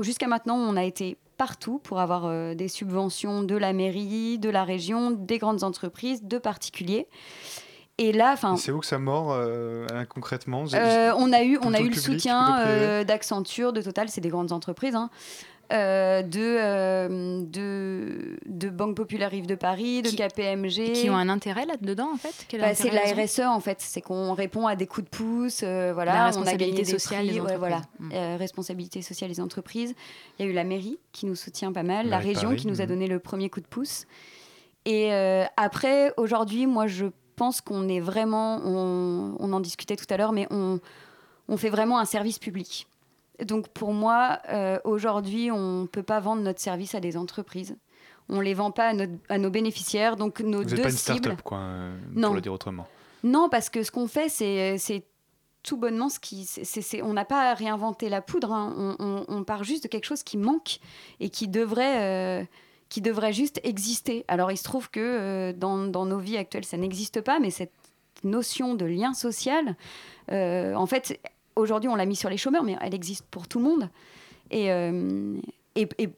Jusqu'à maintenant, on a été partout pour avoir des subventions de la mairie, de la région, des grandes entreprises, de particuliers. Et là, enfin, C'est où que ça mord euh, hein, concrètement? Euh, on a eu, on a eu le public, soutien euh, d'Accenture, de Total, c'est des grandes entreprises, hein, euh, de, euh, de, de Banque Populaire Rive de Paris, de Qui- KPMG. Qui ont un intérêt là-dedans, en fait? Bah, c'est de la RSE en fait, c'est qu'on répond à des coups de pouce, euh, voilà, La on a responsabilité gagné des sociale prix, des ouais, voilà, entreprises. Euh, responsabilité sociale des entreprises. Il y a eu la mairie qui nous soutient pas mal, la région Paris, qui nous a mm. donné le premier coup de pouce. Et euh, après, aujourd'hui, moi je pense qu'on est vraiment, on, on en discutait tout à l'heure, mais on, on fait vraiment un service public. Donc pour moi, euh, aujourd'hui, on ne peut pas vendre notre service à des entreprises. On ne les vend pas à, notre- à nos bénéficiaires. Donc nos Vous deux pas une cibles. start-up, quoi, euh, Non. pour le dire autrement. Non, parce que ce qu'on fait, c'est c'est tout bonnement ce qui. c'est- c'est- c'est- on n'a pas à réinventer la poudre. hein. On, on- on part juste de quelque chose qui manque et qui devrait. euh, qui devrait juste exister. Alors il se trouve que euh, dans, nos vies actuelles, ça n'existe pas, mais cette notion de lien social, euh, en fait, aujourd'hui on l'a mis sur les chômeurs, mais elle existe pour tout le monde. Et, euh,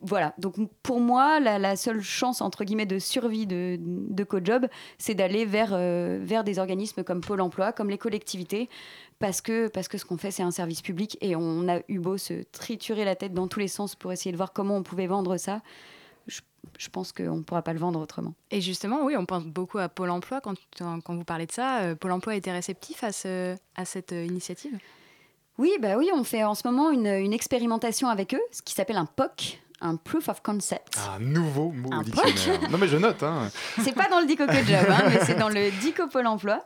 voilà, donc pour moi, la, seule chance, entre guillemets, de survie de, de CoJob, c'est d'aller vers, vers des organismes comme Pôle emploi, comme les collectivités, parce que, parce que ce qu'on fait, c'est un service public et on a eu beau se triturer la tête dans tous les sens pour essayer de voir comment on pouvait vendre ça. Je, pense qu'on ne pourra pas le vendre autrement. Et justement, oui, on pense beaucoup à Pôle emploi quand, quand vous parlez de ça. Euh, Pôle emploi était réceptif à, ce, à cette euh, initiative? Oui, bah oui, on fait en ce moment une, une expérimentation avec eux, ce qui s'appelle un POC, un Proof of Concept. Ah, nouveau mot Un dictionnaire. non mais je note. Hein. C'est pas dans le Dico Code Job, hein, mais c'est dans le Dico Pôle emploi.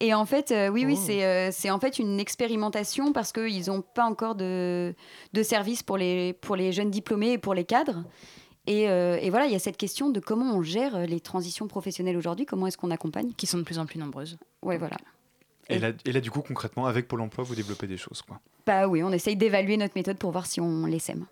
Et en fait, euh, oui, oui, Oh. c'est euh, en fait une expérimentation parce qu'ils n'ont pas encore de, de service pour les, pour les jeunes diplômés et pour les cadres. Et, euh, et voilà, il y a cette question de comment on gère les transitions professionnelles aujourd'hui, comment est-ce qu'on accompagne. Qui sont de plus en plus nombreuses. Ouais, voilà. Et là, et là, du coup, concrètement, avec Pôle emploi, vous développez des choses. Quoi. Bah oui, on essaye d'évaluer notre méthode pour voir si on les sème.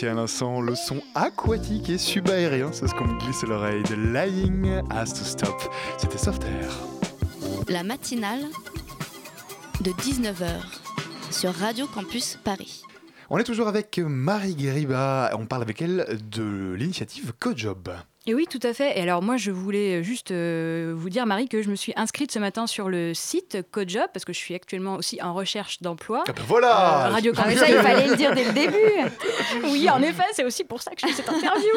Écoutiez à l'instant le son aquatique et subaérien, c'est ce qu'on me glisse à l'oreille de Lying Has to Stop. C'était Soft Air. La matinale de 19h sur Radio Campus Paris. On est toujours avec Marie Guériba, on parle avec elle de l'initiative CoJob. Et oui, tout à fait. Et alors moi, je voulais juste euh, vous dire, Marie, que je me suis inscrite ce matin sur le site CodeJob parce que je suis actuellement aussi en recherche d'emploi. Ah ben voilà Euh, Radio Ah, Campus. ça, il fallait le dire dès le début. oui, en effet, c'est aussi pour ça que je fais cette interview.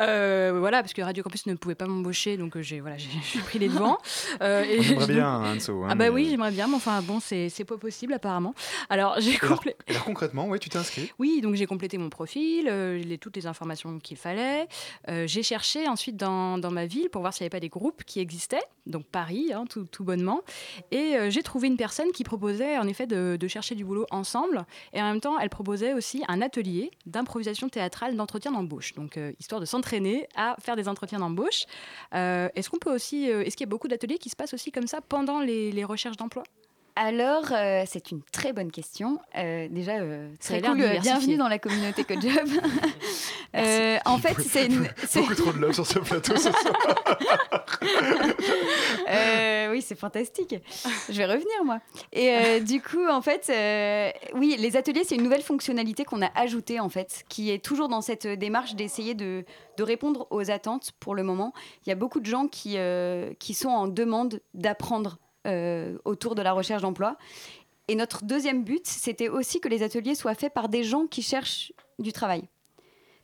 Euh, voilà, parce que Radio Campus ne pouvait pas m'embaucher, donc euh, j'ai voilà, pris les devants. Euh, et je- bien, Anso. hein, ah bah mais- oui, j'aimerais bien, mais enfin bon, c'est pas possible apparemment. Alors j'ai alors, complété. et alors concrètement, oui, tu t'es inscrit? Oui, donc j'ai complété mon profil, euh, les, toutes les informations qu'il fallait. Euh, j'ai cherché ensuite dans, dans ma ville pour voir s'il n'y avait pas des groupes qui existaient, donc Paris, hein, tout, tout bonnement. Et euh, j'ai trouvé une personne qui proposait en effet de, chercher du boulot ensemble. Et en même temps, elle proposait aussi un atelier d'improvisation théâtrale d'entretien d'embauche. Donc euh, histoire de s'entraîner à faire des entretiens d'embauche. Euh, est-ce qu'on peut aussi, est-ce qu'il y a beaucoup d'ateliers qui se passent aussi comme ça pendant les recherches d'emploi? Alors, euh, c'est une très bonne question. Euh, déjà, euh, très cool. euh, bienvenue dans la communauté CodeJob. Euh, en fait, c'est une. c'est- Beaucoup trop de love sur ce plateau ce soir. Euh, oui, c'est fantastique. Je vais revenir, moi. Et euh, du coup, en fait, euh, oui, les ateliers, c'est une nouvelle fonctionnalité qu'on a ajoutée, en fait, qui est toujours dans cette démarche d'essayer de, de répondre aux attentes pour le moment. Il y a beaucoup de gens qui, euh, qui sont en demande d'apprendre autour de la recherche d'emploi. Et notre deuxième but, c'était aussi que les ateliers soient faits par des gens qui cherchent du travail.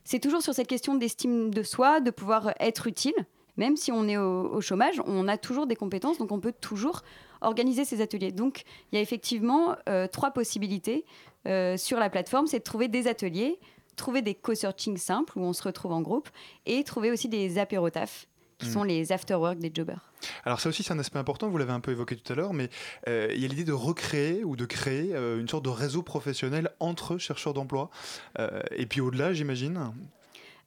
C'est toujours sur cette question d'estime de soi, de pouvoir être utile. Même si on est au, au chômage, on a toujours des compétences, donc on peut toujours organiser ces ateliers. Donc il y a effectivement euh, trois possibilités euh, sur la plateforme, c'est de trouver des ateliers, trouver des co-searching simples où on se retrouve en groupe, et trouver aussi des apérotafs, qui Mm. sont les after-work des jobbers. Alors ça aussi c'est un aspect important, vous l'avez un peu évoqué tout à l'heure, mais euh, il y a l'idée de recréer ou de créer euh, une sorte de réseau professionnel entre chercheurs d'emploi. Euh, et puis au-delà j'imagine.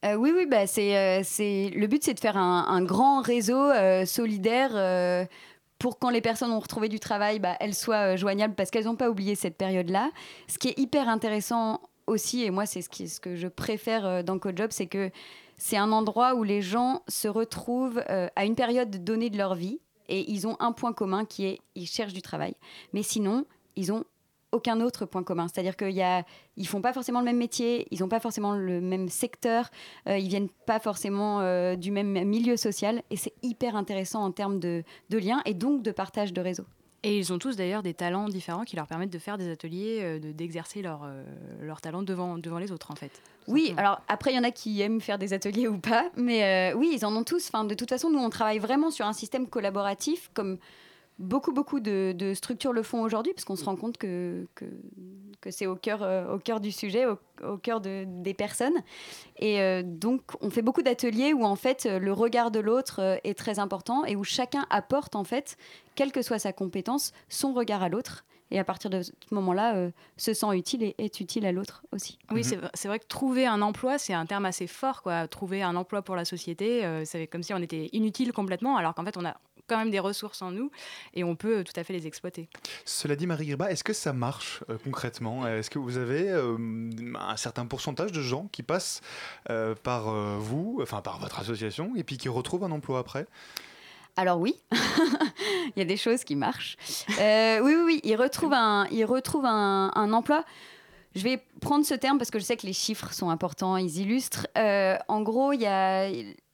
Euh, oui, oui, bah, c'est, c'est... le but, c'est de faire un, un grand réseau euh, solidaire euh, pour quand les personnes ont retrouvé du travail, bah, elles soient joignables parce qu'elles n'ont pas oublié cette période-là. Ce qui est hyper intéressant aussi, et moi, c'est ce, que je préfère euh, dans CodeJob, c'est que c'est un endroit où les gens se retrouvent euh, à une période donnée de leur vie et ils ont un point commun qui est ils cherchent du travail. Mais sinon, ils ont aucun autre point commun. C'est-à-dire qu'ils ne font pas forcément le même métier, ils n'ont pas forcément le même secteur, euh, ils viennent pas forcément euh, du même milieu social. Et c'est hyper intéressant en termes de, de liens et donc de partage de réseau. Et ils ont tous d'ailleurs des talents différents qui leur permettent de faire des ateliers, euh, de- d'exercer leur, euh, leur talent devant, devant les autres en fait. Oui, alors après, il y en a qui aiment faire des ateliers ou pas, mais euh, oui, ils en ont tous. Enfin, de toute façon, nous, on travaille vraiment sur un système collaboratif, comme beaucoup, beaucoup de, de structures le font aujourd'hui, parce qu'on se rend compte que, que, que c'est au cœur, euh, au cœur du sujet, au, au cœur de- des personnes. Et euh, donc, on fait beaucoup d'ateliers où, en fait, le regard de l'autre euh, est très important et où chacun apporte, en fait, quelle que soit sa compétence, son regard à l'autre. Et à partir de ce moment-là, euh, se sent utile et est utile à l'autre aussi. Oui, c'est v- c'est vrai que trouver un emploi, c'est un terme assez fort. Quoi. Trouver un emploi pour la société, euh, c'est comme si on était inutile complètement, alors qu'en fait, on a quand même des ressources en nous et on peut euh, tout à fait les exploiter. Cela dit, Marie Griba, est-ce que ça marche euh, concrètement? Est-ce que vous avez euh, un certain pourcentage de gens qui passent euh, par euh, vous, enfin par votre association, et puis qui retrouvent un emploi après? Alors oui, il y a des choses qui marchent. Euh, oui, oui, oui, ils retrouvent un, ils retrouvent un, un emploi. Je vais prendre ce terme parce que je sais que les chiffres sont importants, ils illustrent. Euh, en gros, il y a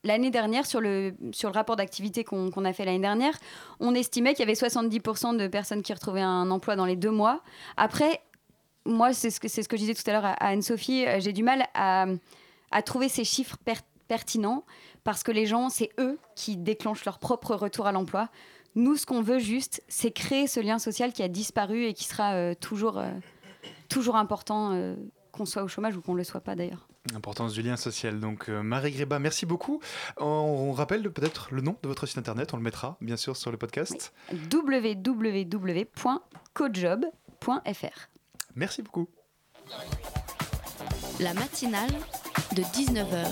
l'année dernière, sur le, sur le rapport d'activité qu'on a fait l'année dernière, on estimait qu'il y avait 70% de personnes qui retrouvaient un emploi dans les deux mois. Après, moi, c'est ce que, ce que je disais tout à l'heure à, Anne-Sophie, euh, j'ai du mal à, à trouver ces chiffres per- pertinents parce que les gens, c'est eux qui déclenchent leur propre retour à l'emploi. Nous, ce qu'on veut juste, c'est créer ce lien social qui a disparu et qui sera euh, toujours, euh, toujours important, qu'on soit au chômage ou qu'on ne le soit pas d'ailleurs. L'importance du lien social. Donc, euh, Marie Gréba, merci beaucoup. On, on rappelle peut-être le nom de votre site internet, on le mettra bien sûr sur le podcast. www.cojob.fr Merci beaucoup. La matinale de 19h,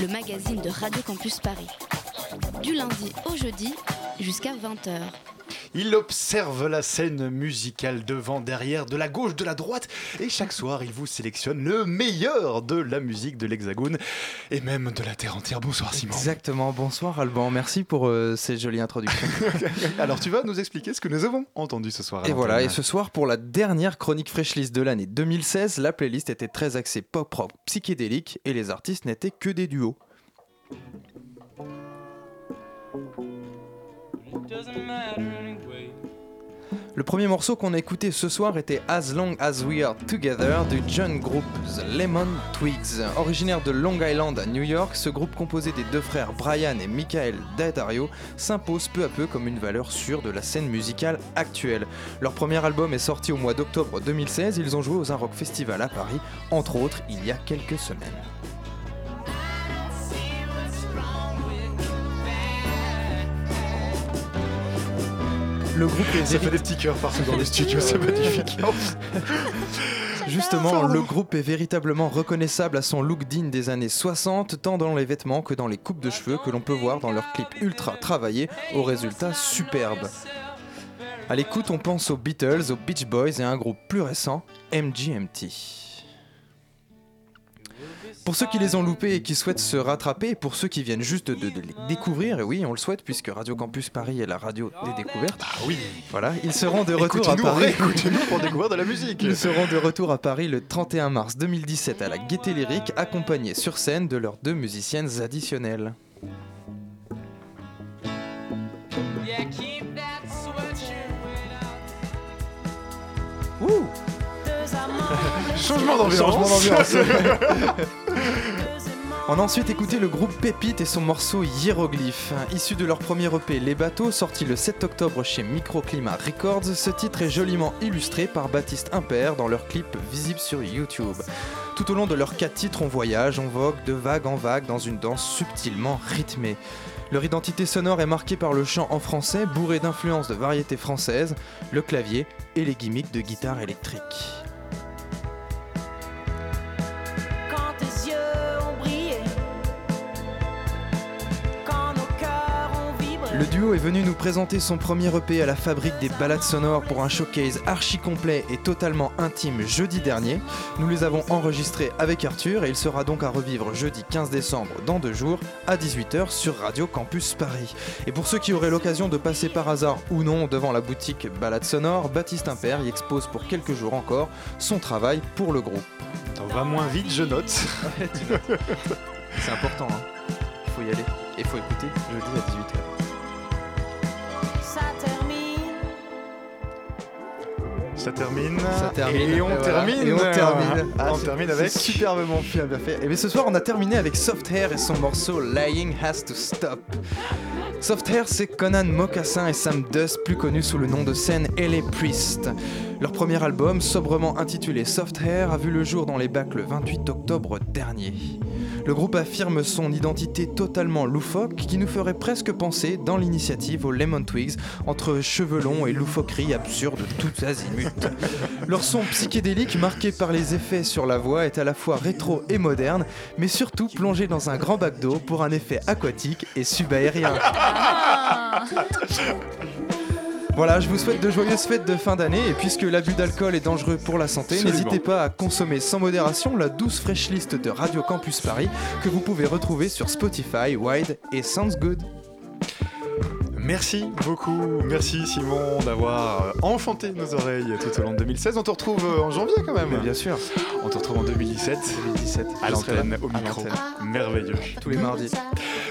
le magazine de Radio Campus Paris. Du lundi au jeudi jusqu'à 20h. Il observe la scène musicale devant, derrière, de la gauche, de la droite, et chaque soir, il vous sélectionne le meilleur de la musique de l'Hexagone et même de la Terre entière. Bonsoir Simon. Exactement, bonsoir Alban, merci pour euh, ces jolies introductions. Alors tu vas nous expliquer ce que nous avons entendu ce soir. à Et voilà, et ce soir, pour la dernière chronique Freshlist de l'année 2016, la playlist était très axée pop-rock psychédélique et les artistes n'étaient que des duos. Le premier morceau qu'on a écouté ce soir était As Long As We Are Together du John Group The Lemon Twigs. Originaire de Long Island à New York, ce groupe composé des deux frères Brian et Michael Daddario s'impose peu à peu comme une valeur sûre de la scène musicale actuelle. Leur premier album est sorti au mois d'octobre 2016, ils ont joué aux Un Rock Festival à Paris, entre autres il y a quelques semaines. Le groupe Ça fait des petits cœurs partout dans le studio, c'est magnifique. Justement, le groupe est véritablement reconnaissable à son look digne des années 60, tant dans les vêtements que dans les coupes de cheveux que l'on peut voir dans leurs clips ultra travaillés, aux résultats superbes. À l'écoute, on pense aux Beatles, aux Beach Boys et à un groupe plus récent, MGMT. Pour ceux qui les ont loupés et qui souhaitent se rattraper, et pour ceux qui viennent juste de, de les découvrir, et oui, on le souhaite puisque Radio Campus Paris est la radio des découvertes. Ah oui. Voilà, ils seront de retour à Paris. réécoutez-nous pour découvrir de la musique. Ils seront de retour à Paris le 31 mars 2017 à la Gaieté Lyrique, accompagnés sur scène de leurs deux musiciennes additionnelles. Ouh Changement d'ambiance. Changement d'ambiance. On a ensuite écouté le groupe Pépite et son morceau Hiéroglyphe. Issu de leur premier EP Les Bateaux, sorti le 7 octobre chez Microclimat Records, ce titre est joliment illustré par Baptiste Impair dans leur clip visible sur YouTube. Tout au long de leurs quatre titres, on voyage, on vogue de vague en vague dans une danse subtilement rythmée. Leur identité sonore est marquée par le chant en français, bourré d'influences de variétés françaises, le clavier et les gimmicks de guitare électrique. Le duo est venu nous présenter son premier EP à la fabrique des balades sonores pour un showcase archi complet et totalement intime jeudi dernier. Nous les avons enregistrés avec Arthur et il sera donc à revivre jeudi 15 décembre dans deux jours à 18h sur Radio Campus Paris. Et pour ceux qui auraient l'occasion de passer par hasard ou non devant la boutique Balade Sonore, Baptiste Impair y expose pour quelques jours encore son travail pour le groupe. On va moins vite, je note. C'est important, hein. Faut y aller et faut écouter jeudi à 18h. Ça termine. Ça termine. Et on termine. Et on termine. on c'est- termine avec. superbement bien fait. Et bien ce soir, on a terminé avec Soft Hair et son morceau Lying Has to Stop. Soft Hair, c'est Conan Mocassin et Sam Dust, plus connus sous le nom de scène LA Priest. Leur premier album, sobrement intitulé Soft Hair, a vu le jour dans les bacs le 28 octobre dernier. Le groupe affirme son identité totalement loufoque qui nous ferait presque penser dans l'initiative aux Lemon Twigs entre cheveux longs et loufoqueries absurdes tout azimut. Leur son psychédélique marqué par les effets sur la voix est à la fois rétro et moderne, mais surtout plongé dans un grand bac d'eau pour un effet aquatique et subaérien. Voilà, je vous souhaite de joyeuses fêtes de fin d'année et puisque l'abus d'alcool est dangereux pour la santé, n'hésitez pas à consommer sans modération la douce fresh list de Radio Campus Paris que vous pouvez retrouver sur Spotify, Wide et Sounds Good. Merci beaucoup, merci Simon d'avoir euh, enchanté nos oreilles tout au long de 2016. On te retrouve euh, en janvier quand même. Mais bien sûr. On te retrouve en 2017. 2017. À l'antenne, au micro. Merveilleux. Tous les mardis.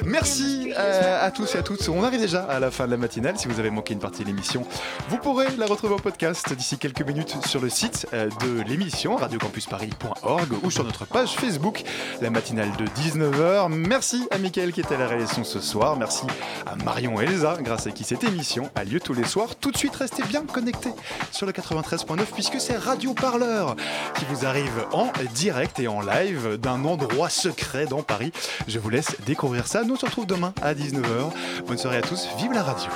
Merci euh, à tous et à toutes. On arrive déjà à la fin de la matinale. Si vous avez manqué une partie de l'émission, vous pourrez la retrouver en podcast d'ici quelques minutes sur le site de l'émission radiocampusparis.org ou sur notre page Facebook, la matinale de 19h. Merci à Mickaël qui était à la réalisation ce soir. Merci à Marion et Elsa, grâce à qui cette émission a lieu tous les soirs. Tout de suite, restez bien connectés sur le 93.9 puisque c'est Radio Parleur qui vous arrive en direct et en live d'un endroit secret dans Paris. Je vous laisse découvrir ça. Nous on se retrouve demain à 19h. Bonne soirée à tous. Vive la radio.